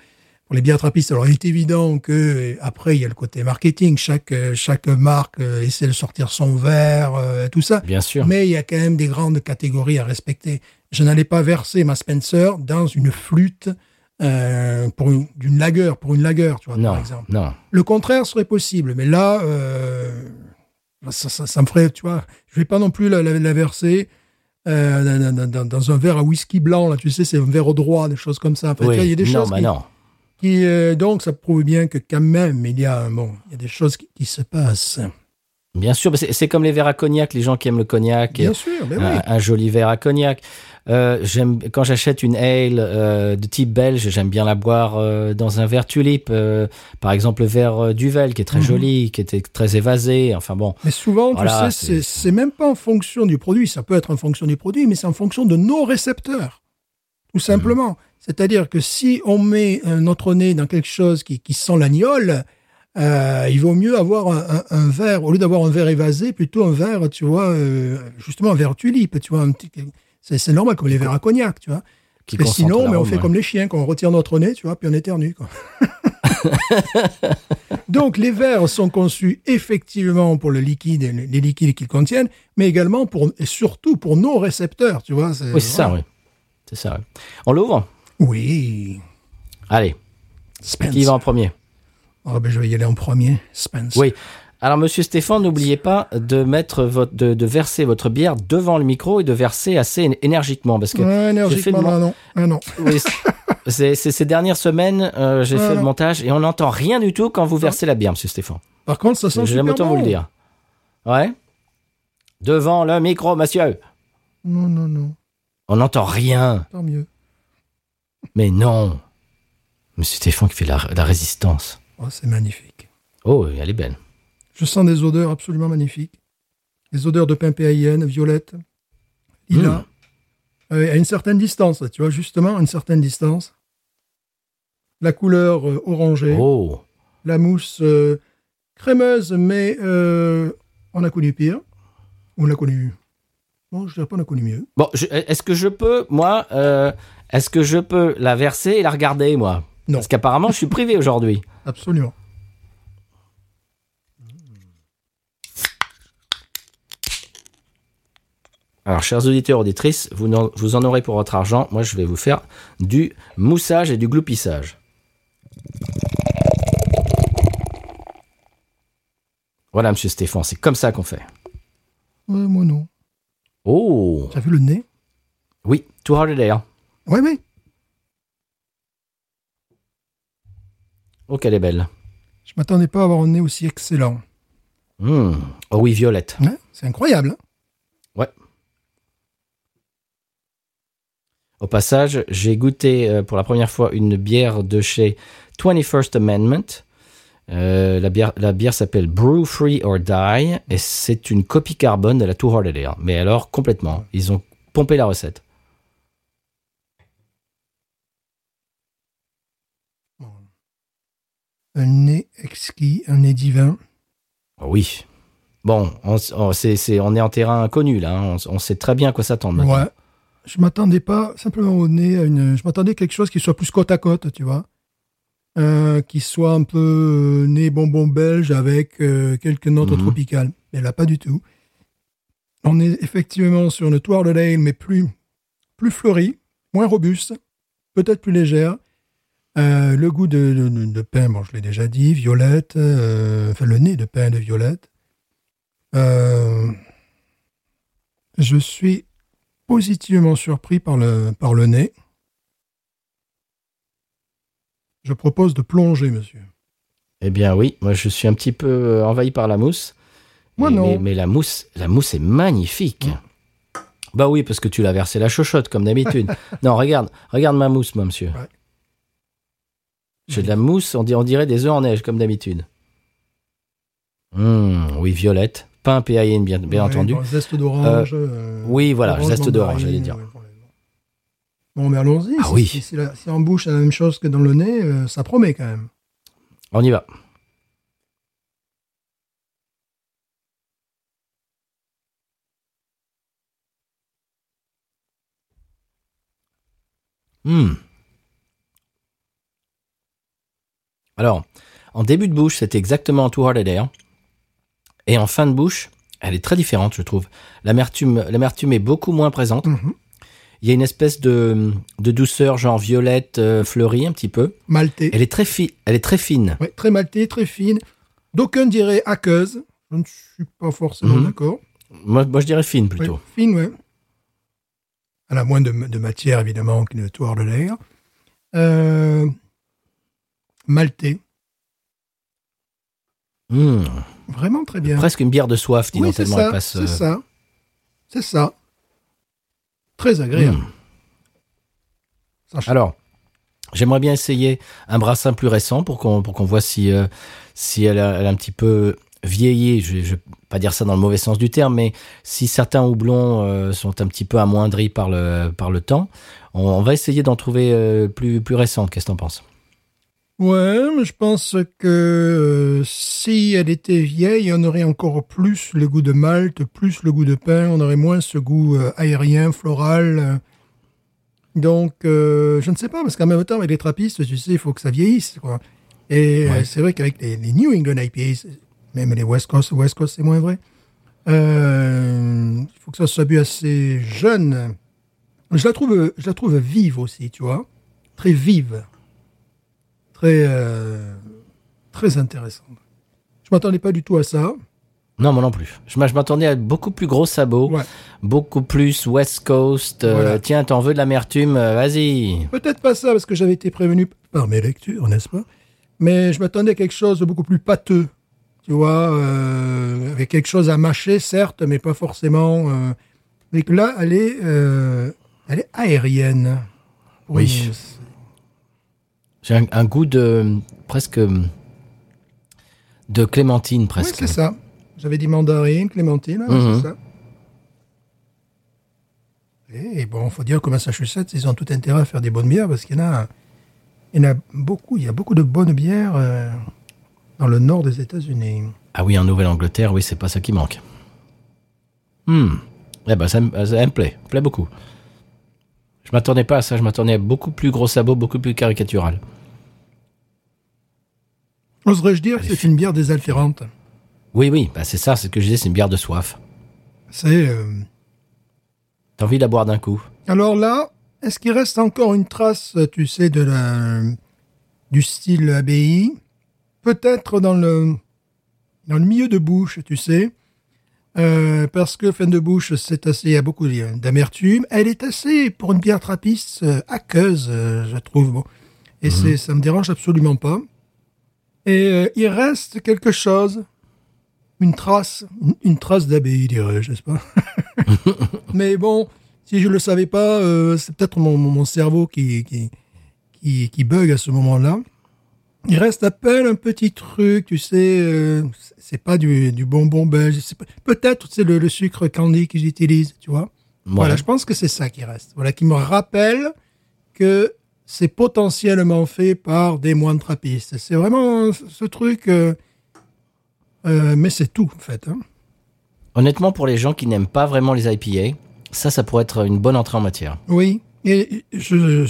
B: pour les bières trappistes. Alors, il est évident que, euh, après, il y a le côté marketing. Chaque, euh, chaque marque essaie de sortir son verre, euh, tout ça.
A: Bien sûr.
B: Mais il y a quand même des grandes catégories à respecter. Je n'allais pas verser ma Spencer dans une flûte euh, pour une, d'une lagueur, pour une lagueur, tu vois,
A: Non,
B: par exemple.
A: non.
B: Le contraire serait possible, mais là, euh, ça, ça, ça me ferait, tu vois, je vais pas non plus la, la- la verser euh, dans, dans- un verre à whisky blanc, là, tu sais, c'est un verre au droit, des choses comme ça. Enfin, il y a des
A: non,
B: choses
A: bah
B: qui,
A: non.
B: qui, euh, donc, ça prouve bien que quand même, il y a, bon, il y a des choses qui, qui se passent.
A: Bien sûr, mais c'est comme les verres à cognac, les gens qui aiment le cognac, et
B: Bien sûr, ben oui.
A: un, un joli verre à cognac. Euh, j'aime quand j'achète une ale euh, de type belge, j'aime bien la boire euh, dans un verre tulipe, euh, par exemple le verre euh, Duvel qui est très
B: Mhm.
A: joli, qui était très évasé. Enfin bon,
B: Mais souvent,
A: Voilà,
B: tu sais,
A: c'est-
B: même pas en fonction du produit. Ça peut être en fonction du produit, mais c'est en fonction de nos récepteurs. Tout simplement. C'est-à-dire que si on met euh, notre nez dans quelque chose qui, qui sent l'agnole, euh, il vaut mieux avoir un, un- un verre, au lieu d'avoir un verre évasé, plutôt un verre, tu vois, euh, justement un verre tulipe, tu vois. un petit- C'est normal, comme les verres à cognac, tu vois.
A: qui
B: Mais
A: concentre
B: sinon, mais on fait
A: ouais.
B: comme les chiens, quand on retire notre nez, tu vois, puis on éternue. Quoi. Donc, les verres sont conçus effectivement pour le liquide, et les liquides qu'ils contiennent, mais également pour, et surtout pour nos récepteurs, tu vois.
A: Oui, c'est ça, oui. C'est ça. oui. On l'ouvre?
B: Oui.
A: Allez,
B: Spence.
A: qui va en premier?
B: Ah, ben, je vais y aller en premier. Spence.
A: Oui. Alors, Monsieur Stéphane, n'oubliez pas de mettre votre, de, de verser votre bière devant le micro et de verser assez énergiquement, parce que
B: Ouais, énergiquement,
A: le mon-
B: là, non. Ah, non.
A: Oui, c'est- ces dernières semaines, euh, j'ai
B: Ouais,
A: fait le
B: non.
A: montage et on n'entend rien du tout quand vous versez la bière, Monsieur Stéphane.
B: Par contre, ça sent
A: J'aime autant
B: bon.
A: vous le dire. Ouais. Devant le micro, monsieur.
B: Non, non, non.
A: On n'entend rien.
B: Tant mieux.
A: Mais non. Monsieur Stéphane qui fait la, la résistance.
B: Oh, c'est magnifique.
A: Oh, elle est belle.
B: Je sens des odeurs absolument magnifiques. Des odeurs de pain PAIN, violette, lilas. Euh, à une certaine distance, tu vois, justement, à une certaine distance. La couleur euh, orangée,
A: Oh.
B: la mousse euh, crémeuse, mais on a connu pire. On a connu. Non, je dirais pas on a connu mieux.
A: Bon, est-ce que je peux, moi, est-ce que je peux la verser et la regarder, moi?
B: Non.
A: Parce qu'apparemment, je suis privé aujourd'hui.
B: Absolument.
A: Alors, chers auditeurs, auditrices, vous, en aurez pour votre argent. Moi, je vais vous faire du moussage et du gloupissage. Voilà, monsieur Stéphane, c'est comme ça qu'on fait.
B: Ouais, moi non.
A: Oh
B: Tu as vu le nez?
A: Oui, Too Hard hein.
B: Ouais, oui.
A: Oh, qu'elle est belle.
B: Je m'attendais pas à avoir un nez aussi excellent.
A: Hmm. Oh oui, violette.
B: Ouais, c'est incroyable. hein.
A: Au passage, j'ai goûté euh, pour la première fois une bière de chez 21st Amendment. Euh, la bière, la bière s'appelle Brew Free or Die et c'est une copie carbone de la Too Hard a Day. hein. Mais alors, complètement. Ils ont pompé la recette.
B: Un nez exquis, un nez divin.
A: Oh oui. Bon, on, s- on- est en terrain inconnu là. hein. On, on sait très bien à quoi s'attendre.
B: Ouais. Je m'attendais pas simplement au nez à une. Je m'attendais à quelque chose qui soit plus côte à côte, tu vois. Euh, qui soit un peu euh, nez bonbon belge avec euh, quelques notes
A: Mhm.
B: tropicales. Mais là, pas du tout. On est effectivement sur une toile de ale, mais plus, plus fleurie, moins robuste, peut-être plus légère. Euh, le goût de, de- de- de pain, bon, je l'ai déjà dit, violette, euh, enfin le nez de pain de violette. Euh, je suis positivement surpris par le, par le nez. Je propose de plonger, monsieur.
A: Eh bien oui, moi je suis un petit peu envahi par la mousse.
B: Moi,
A: Et-
B: non.
A: Mais, mais la mousse, la mousse est magnifique. Bah oui, parce que tu l'as versé la chochotte comme d'habitude. non, regarde, regarde ma mousse, moi, monsieur.
B: Ouais.
A: J'ai de la mousse, on, dirait des œufs en neige comme d'habitude. Hum, oui, violette, pas un PAIN bien, bien
B: Ouais,
A: entendu.
B: zeste d'orange. euh,
A: oui, voilà,
B: orange,
A: zeste d'orange, j'allais dire.
B: ouais, bon, mais allons-y.
A: Ah
B: Si-
A: oui.
B: Si, si la- si en bouche c'est la même chose que dans le nez, euh, ça promet quand même.
A: On y va. Hmm. Alors, en début de bouche, c'était exactement Too Hard a Air. Et en fin de bouche, elle est très différente, je trouve. L'amertume, l'amertume est beaucoup moins présente.
B: Mhm.
A: Il y a une espèce de, de douceur, genre violette euh, fleurie, un petit peu.
B: Maltais.
A: Elle est très, fi- elle est très fine.
B: Ouais, très maltais, très fine. D'aucuns diraient aqueuse. Je ne suis pas forcément
A: Mhm.
B: d'accord.
A: Moi, moi, je dirais fine plutôt.
B: Ouais, fine, ouais. Elle a moins de, de matière, évidemment, qu'une toile de l'air. Euh, maltais.
A: Hmm.
B: Vraiment très bien.
A: Presque une bière de soif, dis
B: oui,
A: tellement
B: ça.
A: elle passe.
B: C'est
A: euh,
B: ça. C'est ça. Très agréable.
A: hmm. Alors, j'aimerais bien essayer un brassin plus récent pour qu'on pour qu'on voit si euh, si elle a, elle a un petit peu vieilli. Je, je vais pas dire ça dans le mauvais sens du terme, mais si certains houblons euh, sont un petit peu amoindris par le par le temps, on, on va essayer d'en trouver euh, plus plus. Qu'est-ce que t'en penses?
B: Ouais, mais je pense que euh, si elle était vieille, on aurait encore plus le goût de malt, plus le goût de pain, on aurait moins ce goût euh, aérien, floral. euh. Donc, euh, je ne sais pas, parce qu'en même temps, avec les trappistes, tu sais, il faut que ça vieillisse. Quoi. Et
A: Ouais.
B: c'est vrai qu'avec les, les New England IPA, c'est- même les West Coast, West Coast, c'est moins vrai. Il faut que ça soit bu assez jeune. Je la trouve, je la trouve vive aussi, tu vois, très vive très euh, très intéressante. Je m'attendais pas du tout à ça.
A: Non, moi non plus. Je, m'a- je m'attendais à beaucoup plus gros sabots,
B: Ouais.
A: beaucoup plus West Coast. euh,
B: Voilà.
A: Tiens, t'en veux de l'amertume euh, Vas-y.
B: Peut-être pas ça parce que j'avais été prévenu par mes lectures, n'est-ce pas? Mais je m'attendais à quelque chose de beaucoup plus pâteux, tu vois, euh, avec quelque chose à mâcher, certes, mais pas forcément. Euh, mais que là, elle est, elle est aérienne.
A: Oui.
B: Une-
A: J'ai un, un goût de presque de clémentine
B: Oui,
A: presque.
B: c'est ça. J'avais dit mandarine, clémentine,
A: Mhm.
B: c'est ça. Et bon, faut dire qu'au Massachusetts, ils ont tout intérêt à faire des bonnes bières parce qu'il y en a, il y en a beaucoup. Il y a beaucoup de bonnes bières euh, dans le nord des États-Unis.
A: Ah oui, en Nouvelle-Angleterre, oui, c'est pas ça qui manque. Hmm. Eh ben, ça, me- ça me plaît, me plaît beaucoup. Je m'attendais pas à ça, je m'attendais à beaucoup plus gros sabots, beaucoup plus caricatural.
B: Oserais-je dire que c'est une bière désaltérante?
A: Oui, oui, bah c'est ça, c'est ce que je disais, c'est une bière de soif.
B: C'est euh,
A: T'as envie de la boire d'un coup?
B: alors là, est-ce qu'il reste encore une trace, tu sais, de la du style abbaye? Peut-être dans le dans le milieu de bouche, tu sais, Euh, parce que fin de bouche, c'est assez, il y a beaucoup d'amertume. Elle est assez pour une bière trappiste euh, aqueuse, euh, je trouve. Bon. Et c'est, ça me dérange absolument pas. Et il reste quelque chose, une trace, une, une trace d'abbaye, dirais-je, n'est-ce pas? Mais bon, si je le savais pas, c'est peut-être mon, mon- mon cerveau qui, qui, qui, qui bug à ce moment-là. Il reste à peine un petit truc, tu sais, euh, c'est pas du, du bonbon belge, peut-être c'est le, le sucre candy qu'ils utilisent, tu vois. Voilà, je pense que c'est ça qui reste. Voilà, qui me rappelle que c'est potentiellement fait par des moines trappistes. C'est vraiment ce truc, euh, euh, mais c'est tout en fait. hein.
A: Honnêtement, pour les gens qui n'aiment pas vraiment les IPA, ça, ça pourrait être une bonne entrée en matière.
B: Oui, et je,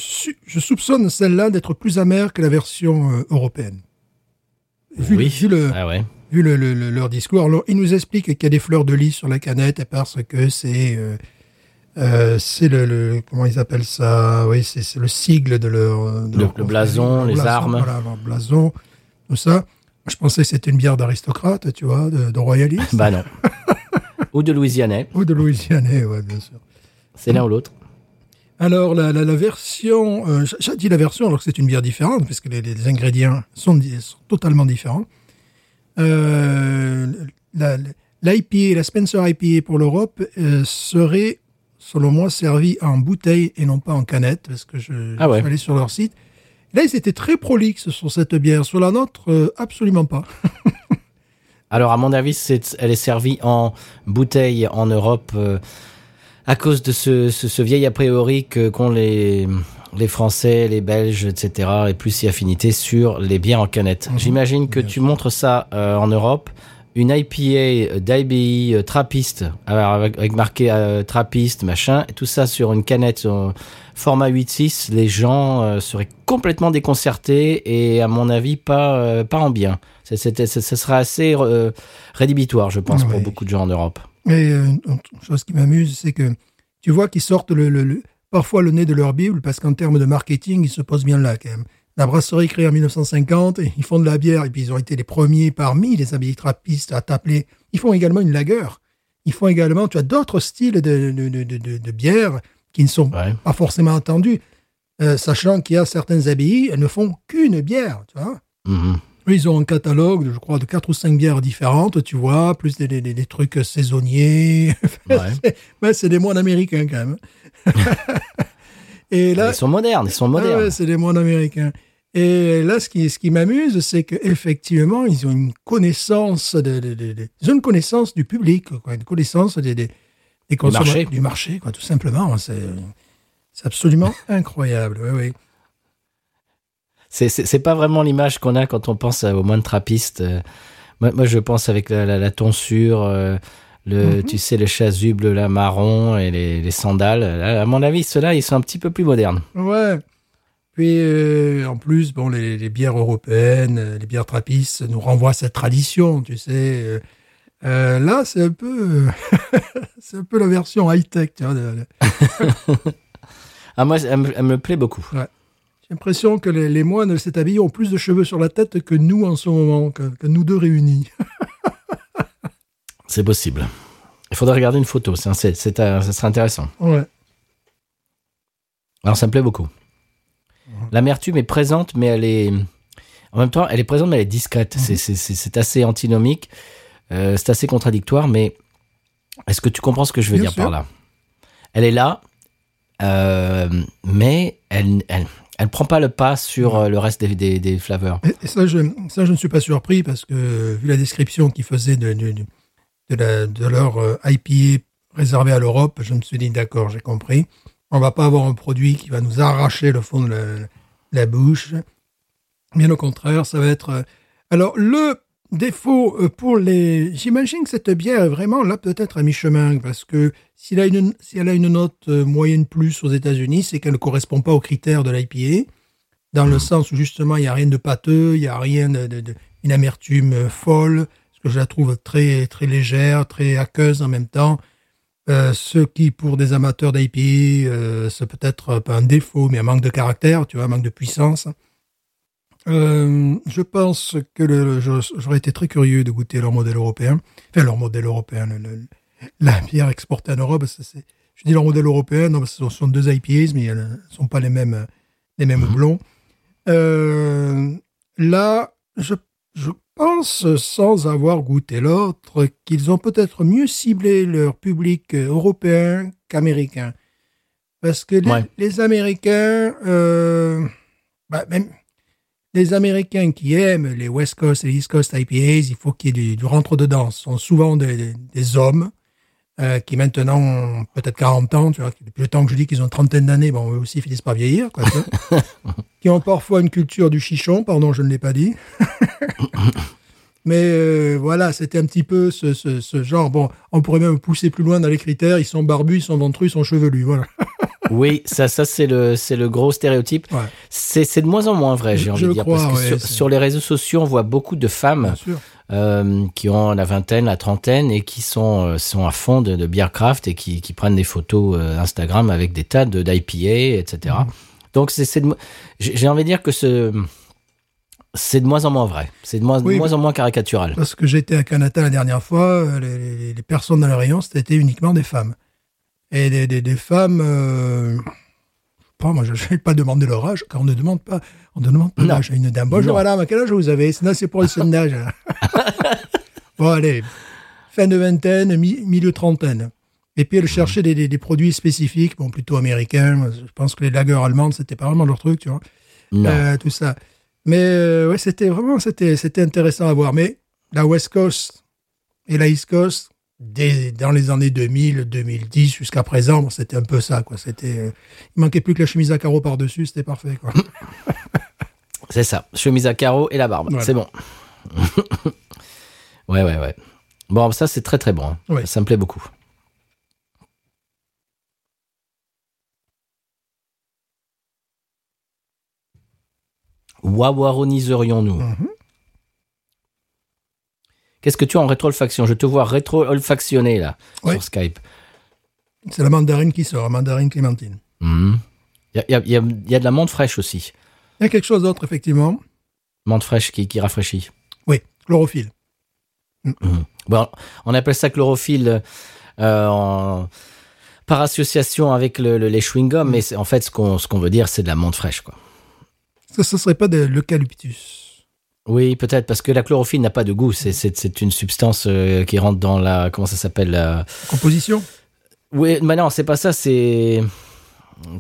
B: soupçonne celle-là d'être plus amère que la version euh, européenne. Vu,
A: oui.
B: vu le,
A: Ah ouais.
B: vu le, le- le- leur discours, alors, ils nous expliquent qu'il y a des fleurs de lys sur la canette parce que c'est euh, euh, c'est le, comment ils appellent ça? Oui, c'est le sigle de leur de
A: Le-
B: leur
A: le blason, les armes.
B: Voilà, leur blason, tout ça. Je pensais que c'était une bière d'aristocrate, tu vois, de, de royaliste
A: Bah non. Ou de Louisianais,
B: ou de Louisianais, ouais, bien sûr.
A: c'est l'un ou l'autre.
B: Alors, la, la, la version, euh, j'ai dit la version alors que c'est une bière différente, parce que les, les ingrédients sont, totalement différents. Euh, la- L'IPA, la Spencer IPA pour l'Europe, euh, serait, selon moi, servie en bouteille et non pas en canette, parce que je,
A: Ah ouais.
B: je suis allé sur leur site. Là, ils étaient très prolixes sur cette bière. Sur la nôtre, euh, absolument pas.
A: Alors, à mon avis, elle est servie en bouteille en Europe à cause de ce, ce, ce vieil a priori que, qu'ont les, les Français, les Belges, etc., et plus si affinité sur les bières en canette.
B: Mhm.
A: J'imagine que
B: Bien
A: tu montres ça euh, en Europe. Une IPA d'IBI euh, trappiste, alors avec, avec marqué euh, trappiste, machin, et tout ça sur une canette euh, format 8.6, les gens euh, seraient complètement déconcertés et à mon avis pas, euh, pas en bien. Ça, ça- ça sera assez euh, rédhibitoire, je pense, pour beaucoup de gens en Europe.
B: Et euh, une autre chose qui m'amuse, c'est que tu vois qu'ils sortent le, le- le- parfois le nez de leur Bible, parce qu'en termes de marketing, ils se posent bien là quand même. La brasserie créée en 1950, et ils font de la bière, et puis ils ont été les premiers parmi les habillés trappistes à t'appeler. Ils font également une lagueur. Ils font également, tu as d'autres styles de, de, de, de- de bière qui ne sont
A: Ouais.
B: pas forcément entendus, euh, sachant qu'il y a certaines abbayes, elles ne font qu'une bière, tu vois.
A: Mhm.
B: Eux, ils ont un catalogue, je crois, de quatre ou cinq bières différentes, tu vois, plus des, des- des- des trucs saisonniers.
A: Ouais.
B: c'est des moines américains, quand même. Et là,
A: Ils sont modernes, ils sont
B: ah
A: modernes.
B: c'est des moines américains. Et là, ce qui, ce qui m'amuse, c'est qu'effectivement, ils ont une connaissance de, de- de- de- ils ont une connaissance du public, quoi, une connaissance des, des, des consommateurs-
A: marché.
B: du marché, quoi, tout simplement. C'est absolument incroyable. Oui, oui.
A: C'est, pas vraiment l'image qu'on a quand on pense aux moines trappistes. Euh, Moi, moi, je pense avec la, la, la tonsure, euh, le,
B: Mhm.
A: tu sais, le chasuble là, marron et les, les sandales. À mon avis, ceux-là, ils sont un petit peu plus modernes.
B: Ouais. Puis, euh, en plus, bon, les, les bières européennes, les bières trappistes nous renvoient à cette tradition, tu sais. Euh, là, c'est un peu, c'est un peu la version high-tech, tu vois. de-
A: Ah, moi, elle me, elle me plaît beaucoup.
B: J'ai l'impression que les, les moines de cet habillé ont plus de cheveux sur la tête que nous en ce moment, que, que nous deux réunis.
A: C'est possible. Il faudrait regarder une photo, c'est, c'est, c'est, ça serait intéressant.
B: Ouais.
A: Alors, ça me plaît beaucoup. L'amertume est présente, mais elle est. En même temps, elle est présente, mais elle est discrète. C'est, c'est, c'est, c'est assez antinomique. Euh, c'est assez contradictoire, mais est-ce que tu comprends ce que je veux
B: Bien
A: dire
B: sûr.
A: par là? Elle est là, euh, mais elle, elle, elle prend pas le pas sur euh, le reste des, des, des flaveurs.
B: Et, et ça, je, ça, je ne suis pas surpris parce que, vu la description qu'ils faisaient de, de, de, de la- de leur euh, IPA réservé à l'Europe, je me suis dit, d'accord, j'ai compris. On va pas avoir un produit qui va nous arracher le fond de la, la bouche. Bien au contraire, ça va être. euh, Alors, le défaut euh, pour les. J'imagine que cette bière est vraiment là, peut-être à mi-chemin, parce que s'il a une, si elle a une note euh, moyenne plus aux États-Unis, c'est qu'elle ne correspond pas aux critères de l'IPA dans le sens où justement il n'y a rien de pâteux, il n'y a rien de, de- amertume euh, folle, parce que je la trouve très très légère, très aqueuse en même temps. Ce qui pour des amateurs d'IPA, c'est peut-être pas un défaut, mais un manque de caractère, tu vois, un manque de puissance. Euh, je pense que j'aurais été très curieux de goûter leur modèle européen, enfin leur modèle européen, le- le- la bière exportée en Europe. je dis leur modèle européen, non, ce sont deux IPAs, mais elles ne sont pas les mêmes les mêmes houblons. Euh, là, je, je pense, sans avoir goûté l'autre, qu'ils ont peut-être mieux ciblé leur public européen qu'américain. Parce que les,
A: Ouais.
B: les Américains, euh, bah, même les Américains qui aiment les West Coast et les East Coast IPAs, il faut qu'il y ait du, du rentre-dedans. Ce sont souvent des, des- des hommes euh, qui maintenant ont peut-être 40 ans, tu vois, qui- depuis le temps que je dis qu'ils ont trentaine d'années, bon, eux aussi finissent par vieillir, quoi, qui ont parfois une culture du chichon, pardon, je ne l'ai pas dit. Mais euh, voilà, c'était un petit peu ce, ce, ce genre. Bon, on pourrait même pousser plus loin dans les critères. Ils sont barbus, ils sont ventrus, ils sont chevelus. Voilà.
A: Oui, ça, ça c'est le, c'est le gros stéréotype.
B: Ouais,
A: C'est, c'est de moins en moins vrai, j'ai envie de dire.
B: crois,
A: parce que
B: ouais,
A: sur, les réseaux sociaux, on voit beaucoup de femmes euh, qui ont la vingtaine, la trentaine et qui sont, euh, sont à fond de, de beer craft et qui, qui prennent des photos euh, Instagram avec des tas de, d'IPA, etc.
B: Mhm.
A: Donc, c'est, c'est de mo- j'ai envie de dire que ce, c'est de moins en moins vrai. C'est de moins,
B: Oui,
A: moins en moins caricatural.
B: Parce que j'étais à Canada la dernière fois, les, les- les personnes dans le rayon, c'était uniquement des femmes. Et des, des- des femmes, euh, pas, moi, je n'ai pas demandé leur âge, car on ne demande pas, on ne demande pas
A: Non.
B: l'âge à une dame. Bonjour madame, à quel âge vous avez? Sinon, c'est pour le sondage. bon, allez, fin de vingtaine, mi- milieu trentaine. Et puis elle cherchait des, des- produits spécifiques, bon, plutôt américains. Je pense que les lagers allemandes, c'était pas vraiment leur truc, tu vois.
A: Non.
B: Euh, tout ça. Mais euh, ouais, c'était vraiment c'était intéressant à voir. Mais la West Coast et la East Coast, dès, dans les années 2000, 2010 jusqu'à présent, bon, c'était un peu ça. Quoi. C'était, euh, il manquait plus que la chemise à carreaux par dessus, c'était parfait. Quoi.
A: C'est ça. Chemise à carreaux et la barbe.
B: Voilà.
A: C'est bon. ouais, ouais, ouais. Bon, ça, c'est très, très bon. hein.
B: Ouais.
A: Ça me plaît beaucoup. Wawaroniserions-nous
B: Mhm.
A: Qu'est-ce que tu as en rétro-olfaction Je te vois rétro-olfactionner, là, sur Skype.
B: C'est la mandarine qui sort, la mandarine clémentine.
A: Mhm. Il y, a, y y y de la menthe fraîche aussi.
B: Il y a quelque chose d'autre, effectivement.
A: Menthe fraîche qui, qui rafraîchit.
B: Oui, chlorophylle.
A: Bon, on appelle ça chlorophylle euh, en- par association avec le, le- les chewing-gums, mais c'est- en fait, ce qu'on ce qu'on veut dire, c'est de la menthe fraîche. Quoi.
B: Ce serait pas de l'eucalyptus
A: Oui, peut-être, parce que la chlorophylle n'a pas de goût. C'est- une substance euh, qui rentre dans la... Comment ça s'appelle la-
B: Composition?
A: Oui, mais non, c'est pas ça, c'est...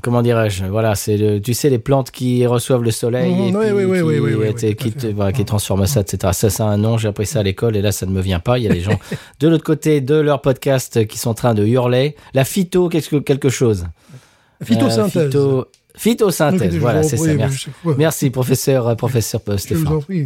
A: Comment dirais-je Voilà, c'est le- tu sais les plantes qui reçoivent le soleil
B: Mhm,
A: et
B: oui,
A: puis
B: oui, oui,
A: qui,
B: oui, oui, oui,
A: qui- te- voilà,
B: Mhm.
A: transforment ça, etc. Ça, ça a un nom. J'ai appris ça à l'école et là, ça ne me vient pas. Il y a des gens de l'autre côté de leur podcast qui sont en train de hurler. La phyto, qu'est-ce que quelque chose?
B: Phytosynthèse.
A: Euh, phyto- Phytosynthèse, voilà, c'est ça. Merci, professeur, euh, professeur
B: Je vous
A: Stéphane.
B: en prie.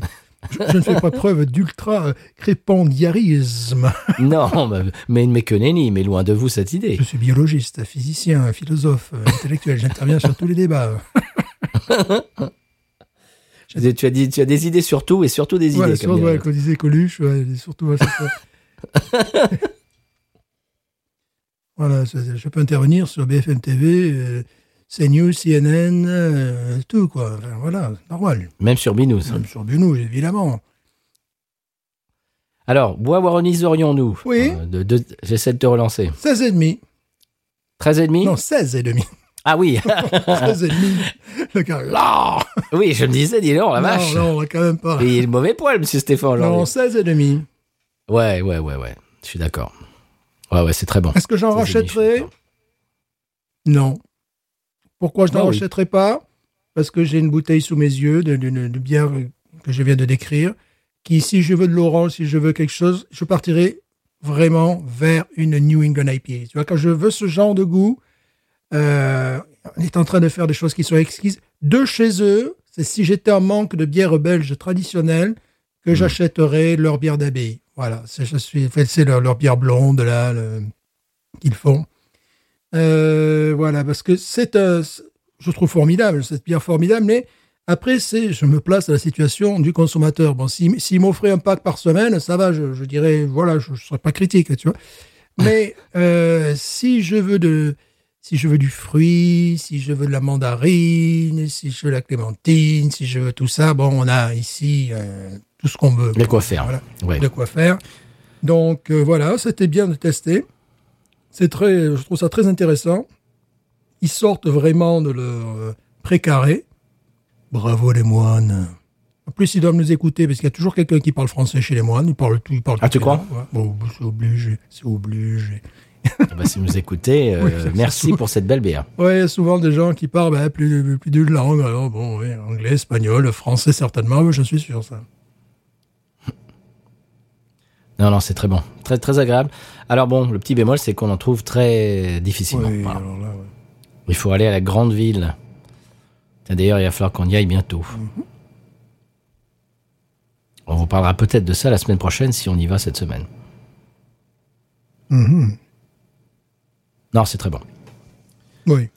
B: Je, je ne fais pas preuve d'ultra crépandiarisme.
A: Non, mais, mais, que nenni, mais loin de vous cette idée.
B: Je suis biologiste, physicien, philosophe, euh, intellectuel. J'interviens sur tous les débats.
A: Tu as, dit, tu as des idées sur tout et surtout des
B: Voilà,
A: idées.
B: sur,
A: comme
B: ouais, qu'on disait Coluche, ouais, surtout. ouais, c'est ça. voilà, je peux intervenir sur BFM TV, euh, CNews, CNN, euh, tout, quoi. Enfin, voilà, normal.
A: Même sur Binous.
B: Même sur Bunou, évidemment.
A: Alors, bois-waroniserions-nous
B: Oui.
A: Euh, de- de- J'essaie de te relancer.
B: 16 et demi.
A: 13 et demi
B: Non, 16 et demi.
A: Ah oui
B: 13 et demi. Le gars, là
A: Oui, je me disais, dis donc, la
B: Non,
A: vache
B: non, quand même pas.
A: Il est mauvais poil, monsieur Stéphane,
B: Non,
A: aujourd'hui.
B: 16 et demi.
A: Ouais, ouais, ouais, ouais. Je suis d'accord. Ouais, ouais, c'est très bon.
B: Est-ce que j'en
A: 16 et demi, je suis
B: rachèterai? Non. Pourquoi je n'en
A: Ah oui.
B: rachèterai pas? Parce que j'ai une bouteille sous mes yeux de, de, de bière que je viens de décrire, qui, si je veux de l'orange, si je veux quelque chose, je partirai vraiment vers une New England IPA. Tu vois, quand je veux ce genre de goût, euh, on est en train de faire des choses qui sont exquises. De chez eux, c'est si j'étais en manque de bière belge traditionnelle que j'achèterais leur bière d'abbaye. Voilà, c'est, je suis, en fait, c'est leur, leur bière blonde là le- qu'ils font. Euh, voilà, parce que c'est, je trouve formidable cette bière formidable, mais après c'est, je me place à la situation du consommateur. Bon, si- s'il m'offrait un pack par semaine, ça va, je, je dirais, voilà, je, ne serais pas critique, tu vois. Mais euh, si je veux de, si je veux du fruit, si je veux de la mandarine, si je veux la clémentine, si je veux tout ça, bon, on a ici euh, tout ce qu'on veut.
A: De quoi faire.
B: Voilà
A: Ouais.
B: de quoi faire. Donc euh, voilà, c'était bien de tester. C'est très, je trouve ça très intéressant. Ils sortent vraiment de leur euh, précaré. Bravo les moines. En plus, ils doivent nous écouter parce qu'il y a toujours quelqu'un qui parle français chez les moines. Ils parlent tout, ils parlent
A: Ah,
B: tout
A: tu crois
B: Ouais. Bon, c'est obligé, c'est obligé.
A: Eh ben, si vous écoutez, euh,
B: Oui,
A: merci pour cette belle bière.
B: Ouais, il y a souvent des gens qui parlent bah, plus, plus d'une langue. Alors bon, oui, anglais, espagnol, français certainement. Oui, je suis sûr ça.
A: Non, non, c'est très bon. Très, très agréable. Alors bon, le petit bémol, c'est qu'on en trouve très difficilement.
B: Oui,
A: Voilà.
B: alors là, ouais.
A: Il faut aller à la grande ville. D'ailleurs, il va falloir qu'on y aille bientôt.
B: Mhm.
A: On vous parlera peut-être de ça la semaine prochaine si on y va cette semaine.
B: Mhm.
A: Non, c'est très bon.
B: Oui.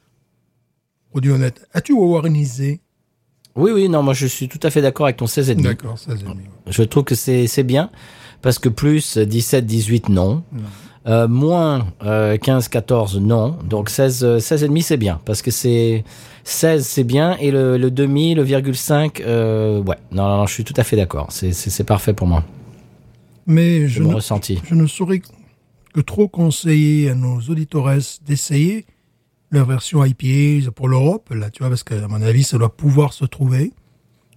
B: Produit honnête. As-tu wawarisé
A: Oui, oui, non, moi je suis tout à fait d'accord avec ton 16 et demi.
B: D'accord, 16 et demi.
A: Je trouve que c'est c'est bien parce que plus 17, 18, non. Euh, moins euh, 15, 14, non. Donc 16, euh, 16 et demi, c'est bien parce que c'est 16, c'est bien et le, le demi, le virgule 5, euh, ouais. Non, non, non, je suis tout à fait d'accord. C'est- parfait pour moi.
B: Mais je
A: mon
B: ne,
A: ressenti.
B: je ne saurais que trop conseiller à nos auditeurs d'essayer la version IPA pour l'Europe, là, tu vois, parce qu'à mon avis, ça doit pouvoir se trouver.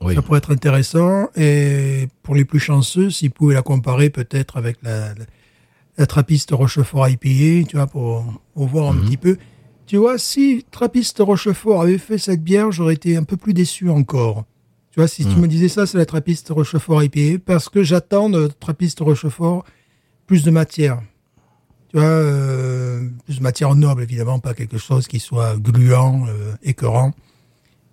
A: Oui.
B: Ça pourrait être intéressant. Et pour les plus chanceux, s'ils pouvaient la comparer peut-être avec la, la, la Trappiste Rochefort IPA, tu vois, pour, pour voir un petit peu. Tu vois, si Trappiste Rochefort avait fait cette bière, j'aurais été un peu plus déçu encore. Tu vois, si tu me disais ça, c'est la Trappiste Rochefort IPA, parce que j'attends de Trappiste Rochefort plus de matière. Tu vois, euh, plus de matière noble, évidemment, pas quelque chose qui soit gluant, euh, écœurant.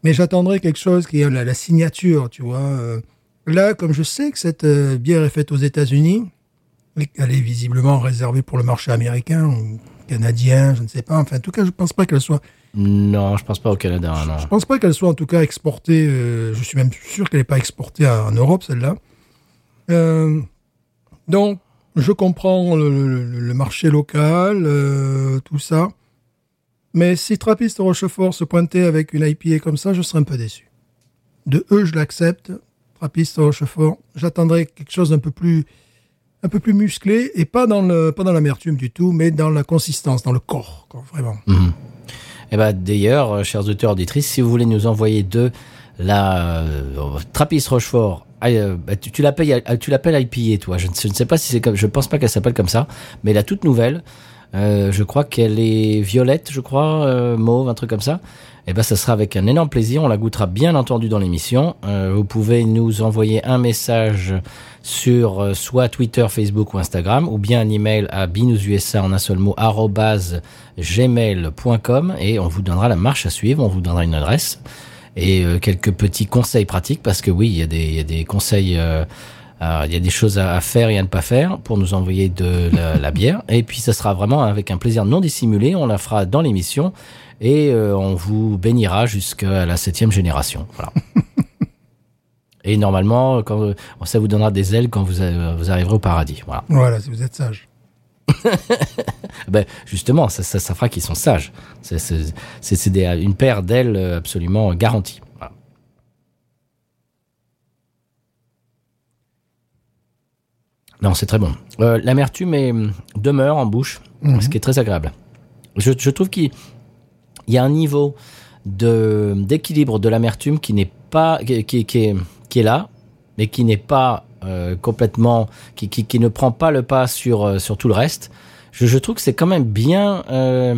B: Mais j'attendrai quelque chose qui est la, la signature, tu vois. euh. Là, comme je sais que cette euh, bière est faite aux États-Unis, et qu'elle est visiblement réservée pour le marché américain ou canadien, je ne sais pas. Enfin, en tout cas, je pense pas qu'elle soit.
A: Non, je pense pas au Canada, non.
B: Je pense pas qu'elle soit en tout cas exportée. euh, je suis même sûr qu'elle n'est pas exportée à- en Europe, celle-là. Donc, je comprends le, le- le marché local, tout ça. Mais si Trappiste Rochefort se pointait avec une IPA comme ça, je serais un peu déçu. De eux, je l'accepte. Trappiste Rochefort, j'attendrais quelque chose d'un peu plus, un peu plus musclé et pas dans le, pas dans l'amertume du tout, mais dans la consistance, dans le corps, vraiment.
A: Ben, d'ailleurs, euh, chers auteurs auditrices, si vous voulez nous envoyer de la euh, Trappiste Rochefort, ah, euh, bah, tu, tu l'appelles, euh, tu l'appelles IPA, toi. Je je ne sais pas si c'est comme, je pense pas qu'elle s'appelle comme ça, mais la toute nouvelle, euh, je crois qu'elle est violette, je crois, euh, mauve, un truc comme ça. Eh ben, ça sera avec un énorme plaisir. On la goûtera bien entendu dans l'émission. Euh, vous pouvez nous envoyer un message sur euh, soit Twitter, Facebook ou Instagram, ou bien un email à binoususa en un seul mot gmail.com et on vous donnera la marche à suivre. On vous donnera une adresse et quelques petits conseils pratiques parce que oui, il y a des conseils. Il y a des choses à à faire et à ne pas faire pour nous envoyer de la, la bière. Et puis, ça sera vraiment avec un plaisir non dissimulé. On la fera dans l'émission et euh, on vous bénira jusqu'à la septième génération. Voilà. et normalement, quand, euh, ça vous donnera des ailes quand vous, euh, vous arriverez au paradis. Voilà.
B: Voilà, si vous êtes sage.
A: Ben, justement, ça, ça, ça fera qu'ils sont sages. C'est- une paire d'ailes absolument garantie. Voilà. Non, c'est très bon. Euh, L'amertume est- demeure en bouche, ce qui est très agréable. Je, je trouve qu'il il y a un niveau d'équilibre de l'amertume qui n'est pas qui, qui, qui est, qui est là, mais qui n'est pas euh, complètement qui, ne prend pas le pas sur euh, sur tout le reste. Je, je trouve que c'est quand même bien. euh,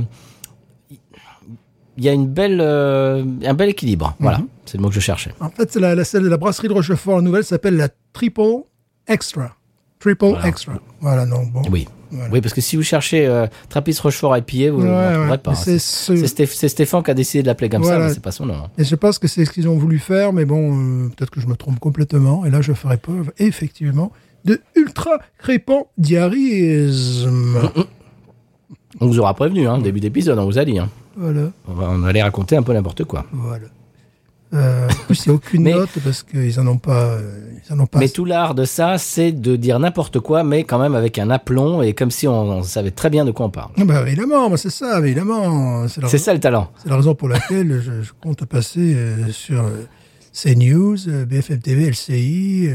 A: il y a une belle un bel équilibre. Voilà, c'est le mot que je cherchais.
B: En fait, c'est la, la, la brasserie de Rochefort, la nouvelle s'appelle la Triple Extra. Triple
A: Voilà.
B: Extra. Voilà, non, bon.
A: Oui.
B: Voilà.
A: Oui, parce que si vous cherchez euh, Trappist Rochefort IPA, vous ne
B: Ouais,
A: le
B: ouais.
A: trouverez pas. Hein.
B: C'est
A: C'est
B: ce-
A: c'est Stéph- c'est Stéphane qui a décidé de l'appeler comme ça, mais c'est pas son nom. hein.
B: Et je pense que c'est ce qu'ils ont voulu faire, mais bon, euh, peut-être que je me trompe complètement. Et là, je ferai preuve, effectivement, de ultra crépant diarrhéisme.
A: On vous aura prévenu, hein, début d'épisode, on vous a dit. hein.
B: Voilà,
A: On, va, on allait raconter un peu n'importe quoi.
B: voilà. Euh, en plus, il n'y a aucune
A: Mais-
B: note parce qu'ils en ont pas. euh, Ils en ont pas.
A: Mais tout l'art de ça, c'est de dire n'importe quoi, mais quand même avec un aplomb et comme si on, on savait très bien de quoi on parle.
B: Ah bah, évidemment, c'est ça, évidemment. C'est
A: ça le talent.
B: c'est la raison pour laquelle je, je compte passer euh, sur euh, CNews, euh, BFM TV, LCI,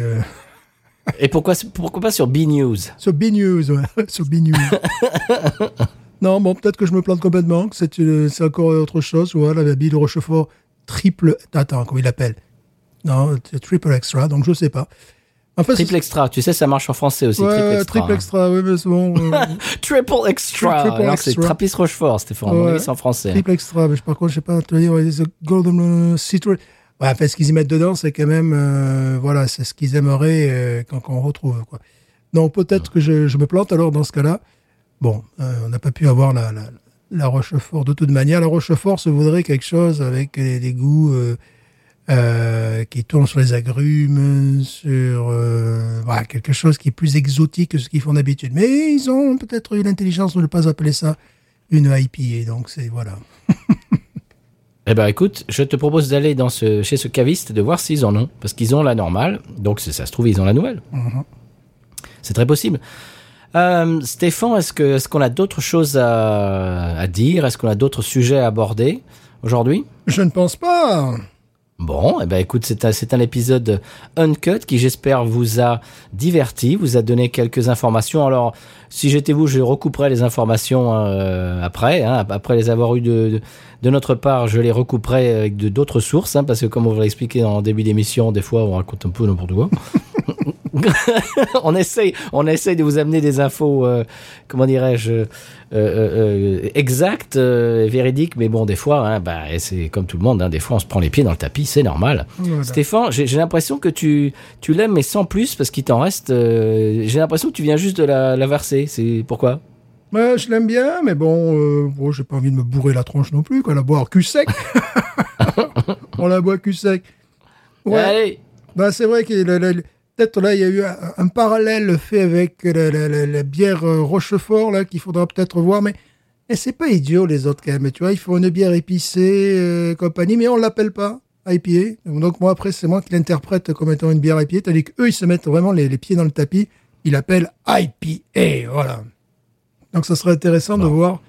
A: Et pourquoi, pourquoi pas sur B-News
B: sur B-News, ouais, sur B-News. non, bon, peut-être que je me plante complètement, que c'est encore autre chose. Voilà, la bille de Rochefort triple. Attends, comment il l'appelle? Non, triple extra, donc je sais pas. En fait,
A: Triple extra, tu sais, ça marche en français aussi.
B: Ouais,
A: triple extra.
B: triple extra, oui, mais c'est bon. euh,
A: Triple extra. C'est. Trappist Rochefort, Stéphane.
B: Ouais.
A: c'est en français.
B: triple extra, mais par contre, je sais pas te dire, c'est Golden Citrus. Ouais, en fait, ce qu'ils y mettent dedans, c'est quand même, euh, voilà, c'est ce qu'ils aimeraient euh, quand, quand on retrouve, quoi. Donc, peut-être que je, je me plante alors dans ce cas-là. Bon, euh, on n'a pas pu avoir la, la, la Rochefort de toute manière. La Rochefort se voudrait quelque chose avec des, des goûts euh, euh, qui tournent sur les agrumes, sur euh, voilà, quelque chose qui est plus exotique que ce qu'ils font d'habitude. Mais ils ont peut-être eu l'intelligence de ne pas appeler ça une IPA. Donc, c'est voilà.
A: Eh ben écoute, je te propose d'aller dans ce, chez ce caviste de voir s'ils en ont. Parce qu'ils ont la normale, donc si ça se trouve, ils ont la nouvelle.
B: Mhm.
A: C'est très possible. Euh, Stéphane, est-ce que est-ce qu'on a d'autres choses à, à dire? Est-ce qu'on a d'autres sujets à aborder aujourd'hui?
B: Je ne pense pas.
A: Bon, eh ben écoute, c'est un, c'est un épisode uncut qui j'espère vous a diverti, vous a donné quelques informations. Alors, si j'étais vous, je recouperais les informations euh, après, hein, après les avoir eues de, de, de notre part, je les recouperais avec de d'autres sources, hein, parce que comme on vous l'a expliqué en début d'émission, des fois on raconte un peu n'importe quoi. on essaye, on essaye de vous amener des infos, euh, comment dirais-je, euh, euh, exactes, véridiques, mais bon, des fois, hein, bah, c'est comme tout le monde, hein, des fois on se prend les pieds dans le tapis, c'est normal.
B: Voilà.
A: Stéphane, j'ai l'impression que tu, tu l'aimes, mais sans plus, parce qu'il t'en reste. j'ai l'impression que tu viens juste de la, la verser. C'est pourquoi?
B: Ouais, je l'aime bien, mais bon, euh, bon j'ai pas envie de me bourrer la tronche non plus, quoi. La boire cul sec. On la boit cul sec. Ouais.
A: Allez,
B: Bah, c'est vrai que le- le- peut-être là, il y a eu un, un parallèle fait avec la, la- la- la bière Rochefort, là, qu'il faudra peut-être voir, mais, c'est pas idiot, les autres, quand même. Tu vois, ils font une bière épicée, euh, compagnie, mais on l'appelle pas IPA. Donc, moi, après, c'est moi qui l'interprète comme étant une bière IPA, tandis qu'eux, ils se mettent vraiment les, les pieds dans le tapis. Ils l'appellent IPA, voilà. Donc, ça serait intéressant de voir.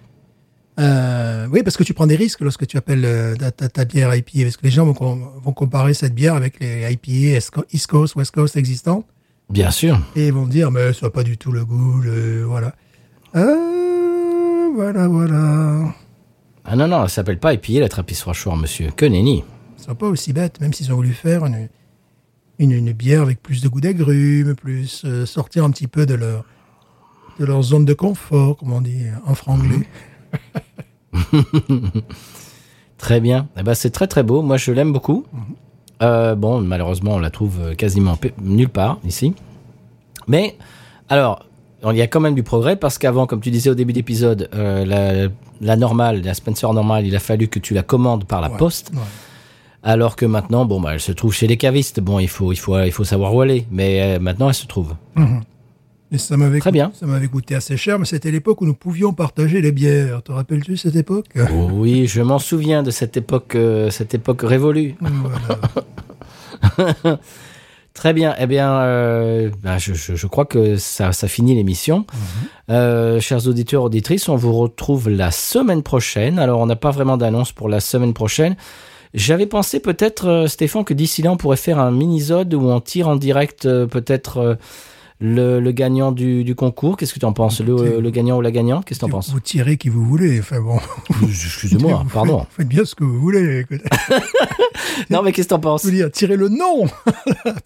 B: Euh, oui, parce que tu prends des risques lorsque tu appelles euh, ta, ta- ta bière IPA, parce que les gens vont, com- vont comparer cette bière avec les IPA East Coast, West Coast existantes,
A: bien sûr.
B: et ils vont dire, mais ça n'a pas du tout le goût, le- voilà. Euh, voilà, voilà.
A: Ah non, non, elle s'appelle pas épier la Trappiste Rochefort, monsieur. Que nenni.
B: Ils sont pas aussi bêtes, même s'ils ont voulu faire une, une, une bière avec plus de goût d'agrumes, plus sortir un petit peu de leur, de leur zone de confort, comme on dit en franglais.
A: Très bien. Eh ben, c'est très très beau. Moi, je l'aime beaucoup. Euh, bon, malheureusement, on la trouve quasiment nulle part ici. Mais, alors, il y a quand même du progrès parce qu'avant, comme tu disais au début d'épisode, euh, la, la normale, la Spencer normale, il a fallu que tu la commandes par la
B: Ouais.
A: poste.
B: Ouais.
A: Alors que maintenant, bon, bah, elle se trouve chez les cavistes. Bon, il faut, il faut, il faut savoir où aller. Mais euh, maintenant, elle se trouve.
B: Et ça m'avait
A: Très
B: coûté-
A: bien.
B: Ça m'avait coûté assez cher, mais c'était l'époque où nous pouvions partager les bières. Te rappelles-tu cette époque?
A: Oh oui, je m'en souviens de cette époque, euh, cette époque révolue.
B: Voilà.
A: Très bien. Eh bien, euh, ben, je, je- je crois que ça, ça finit l'émission. Euh, chers auditeurs, auditrices, on vous retrouve la semaine prochaine. Alors, on n'a pas vraiment d'annonce pour la semaine prochaine. J'avais pensé peut-être, Stéphane, que d'ici là, on pourrait faire un mini-zode où on tire en direct peut-être le, le gagnant du, du concours. Qu'est-ce que tu en penses le, le gagnant ou la gagnante Qu'est-ce que tu en penses?
B: Vous tirez qui vous voulez. Enfin bon.
A: Excusez-moi, pardon.
B: Faites, faites bien ce que vous voulez.
A: Non, mais qu'est-ce que tu en penses?
B: Je veux dire, tirez le nom.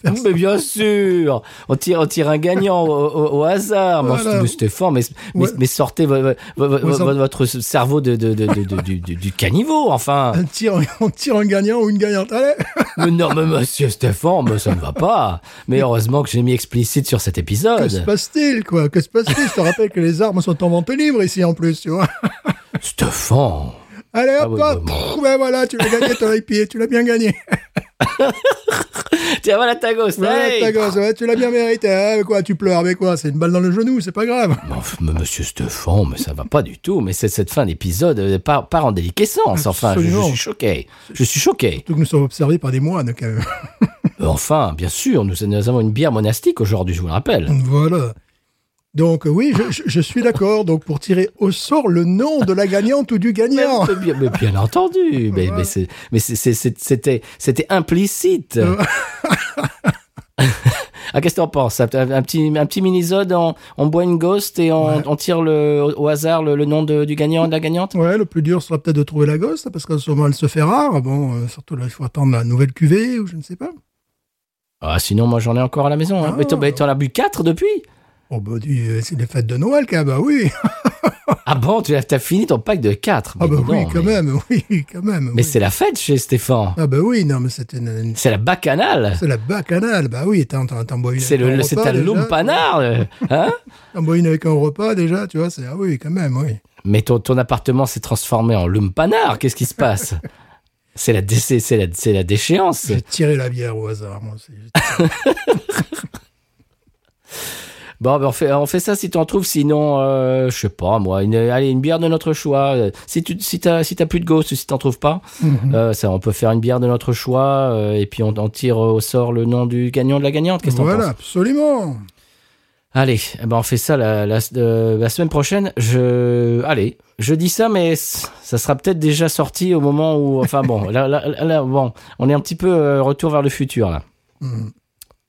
A: Mais bien sûr, on tire, on tire un gagnant au, au- au hasard.
B: Voilà.
A: c'était fort, mais, mais,
B: Ouais.
A: mais sortez vo- vo- vo- votre cerveau de, de, de, du, caniveau, enfin.
B: On tire, on tire un gagnant ou une gagnante. Allez.
A: mais non, mais monsieur Stéphane, mais ça ne va pas. Mais heureusement que j'ai mis explicite sur cet
B: Que se
A: épisode.
B: passe-t-il, quoi? Que se passe-t-il? Je te rappelle que les armes sont en vente libre ici en plus, tu vois.
A: Stéphane.
B: Allez, hop,
A: Ah oui,
B: hop.
A: bah,
B: Pff, ben voilà, tu l'as gagné ton IPA, tu l'as bien gagné.
A: Tiens, voilà ta gosse.
B: Voilà,
A: hey
B: ta gosse, ouais, tu l'as bien mérité. hein, mais quoi, tu pleures, mais quoi C'est une balle dans le genou, c'est pas grave.
A: Mais monsieur Stéphane, mais ça va pas du tout. Mais c'est cette fin d'épisode euh, part, part en déliquescence. Enfin, je, suis choqué. Je suis choqué.
B: Surtout que nous sommes observés par des moines, quand même.
A: Euh, Enfin, bien sûr, nous, nous avons une bière monastique aujourd'hui, je vous le rappelle.
B: Voilà. Donc oui, je, suis d'accord. Donc pour tirer au sort le nom de la gagnante ou du gagnant.
A: Mais bien, mais bien entendu, mais, c'était c'était implicite.
B: Euh.
A: ah, qu'est-ce que t'en penses? Un, un petit un petit minisode, on, on boit une ghost et on,
B: Ouais.
A: on tire le, au, hasard le, le nom de- du gagnant et de la gagnante?
B: Ouais, le plus dur sera peut-être de trouver la gosse, parce qu'en ce moment elle se fait rare. Bon, euh, surtout là, il faut attendre la nouvelle cuvée ou je ne sais pas.
A: Ah, sinon moi j'en ai encore à la maison. Hein.
B: Ah.
A: Mais t'en as bu quatre depuis?
B: Oh bah euh, c'est les fêtes de Noël, quand même. Bah oui.
A: Ah bon, tu as, fini ton pack de quatre
B: Ah
A: Mais
B: bah oui, quand
A: mais-
B: même. Oui, quand même.
A: Mais
B: oui.
A: c'est la fête chez Stéphane.
B: Ah bah oui, non, mais c'est une, une-
A: C'est la bacchanale.
B: c'est la bacchanale. Bah oui, t'en, bois une.
A: C'est
B: déjà.
A: lumpanard. euh, Hein
B: T'en bois une avec un repas déjà, tu vois. C'est ah oui, quand même, oui.
A: Mais ton, ton appartement s'est transformé en lumpanard. Qu'est-ce qui se passe? C'est la, dé- la, la déchéance.
B: J'ai tiré la bière au hasard, moi aussi.
A: Bon, ben on, fait, on fait ça si tu en trouves. Sinon, euh, je sais pas, moi, une, allez, une bière de notre choix. Euh, Si tu si t'as si plus de ghost, si t'en trouves pas,
B: Mhm.
A: euh, ça, on peut faire une bière de notre choix. euh, et puis on, on tire au sort le nom du gagnant de la gagnante. Qu'est-ce que t'en
B: Voilà,
A: penses
B: absolument.
A: Allez, eh ben on fait ça la, la, euh, la semaine prochaine. Je, allez, je dis ça, mais ça sera peut-être déjà sorti au moment où, enfin bon, là, là, là, bon, on est un petit peu retour vers le futur là.
B: Mhm.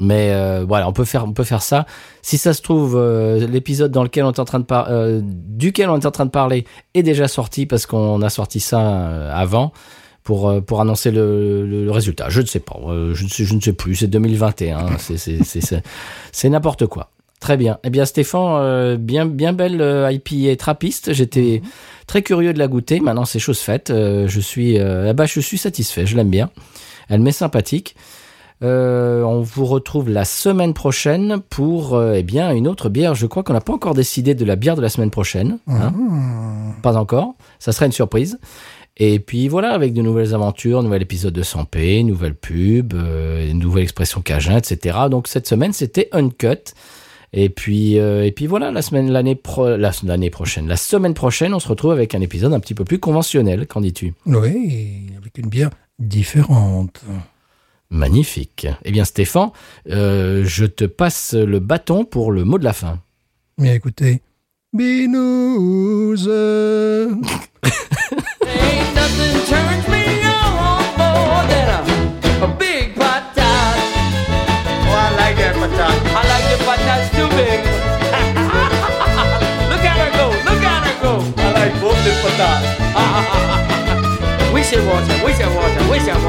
A: Mais euh, voilà, on peut faire, on peut faire ça. Si ça se trouve, euh, l'épisode dans lequel on est en train de par- euh, duquel on est en train de parler est déjà sorti parce qu'on a sorti ça avant pour pour annoncer le, le- le résultat. Je ne sais pas, je ne sais, je ne sais plus. C'est 2021, c'est c'est n'importe quoi. Très bien. Eh bien, Stéphane, bien bien belle IPA trappiste. J'étais très curieux de la goûter. Maintenant, c'est chose faite. Je suis, euh, ah bah, je suis satisfait. Je l'aime bien. Elle m'est sympathique. Euh, on vous retrouve la semaine prochaine pour euh, eh bien une autre bière. Je crois qu'on n'a pas encore décidé de la bière de la semaine prochaine. hein.
B: Mhm.
A: Pas encore. Ça sera une surprise. Et puis voilà, avec de nouvelles aventures, nouvel épisode de 100p, nouvelle pub, euh, nouvelle expression cajun, etc. Donc cette semaine, c'était Uncut. Et puis, et puis voilà, la semaine, l'année pro, la- l'année prochaine, la semaine prochaine, on se retrouve avec un épisode un petit peu plus conventionnel. Qu'en dis-tu?
B: Oui, avec une bière différente.
A: Magnifique. Eh bien, Stéphane, euh, je te passe le bâton pour le mot de la fin.
B: Mais écoutez, binouze.
C: Ain't nothing turns me on more than a, a big patat.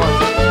C: Oh,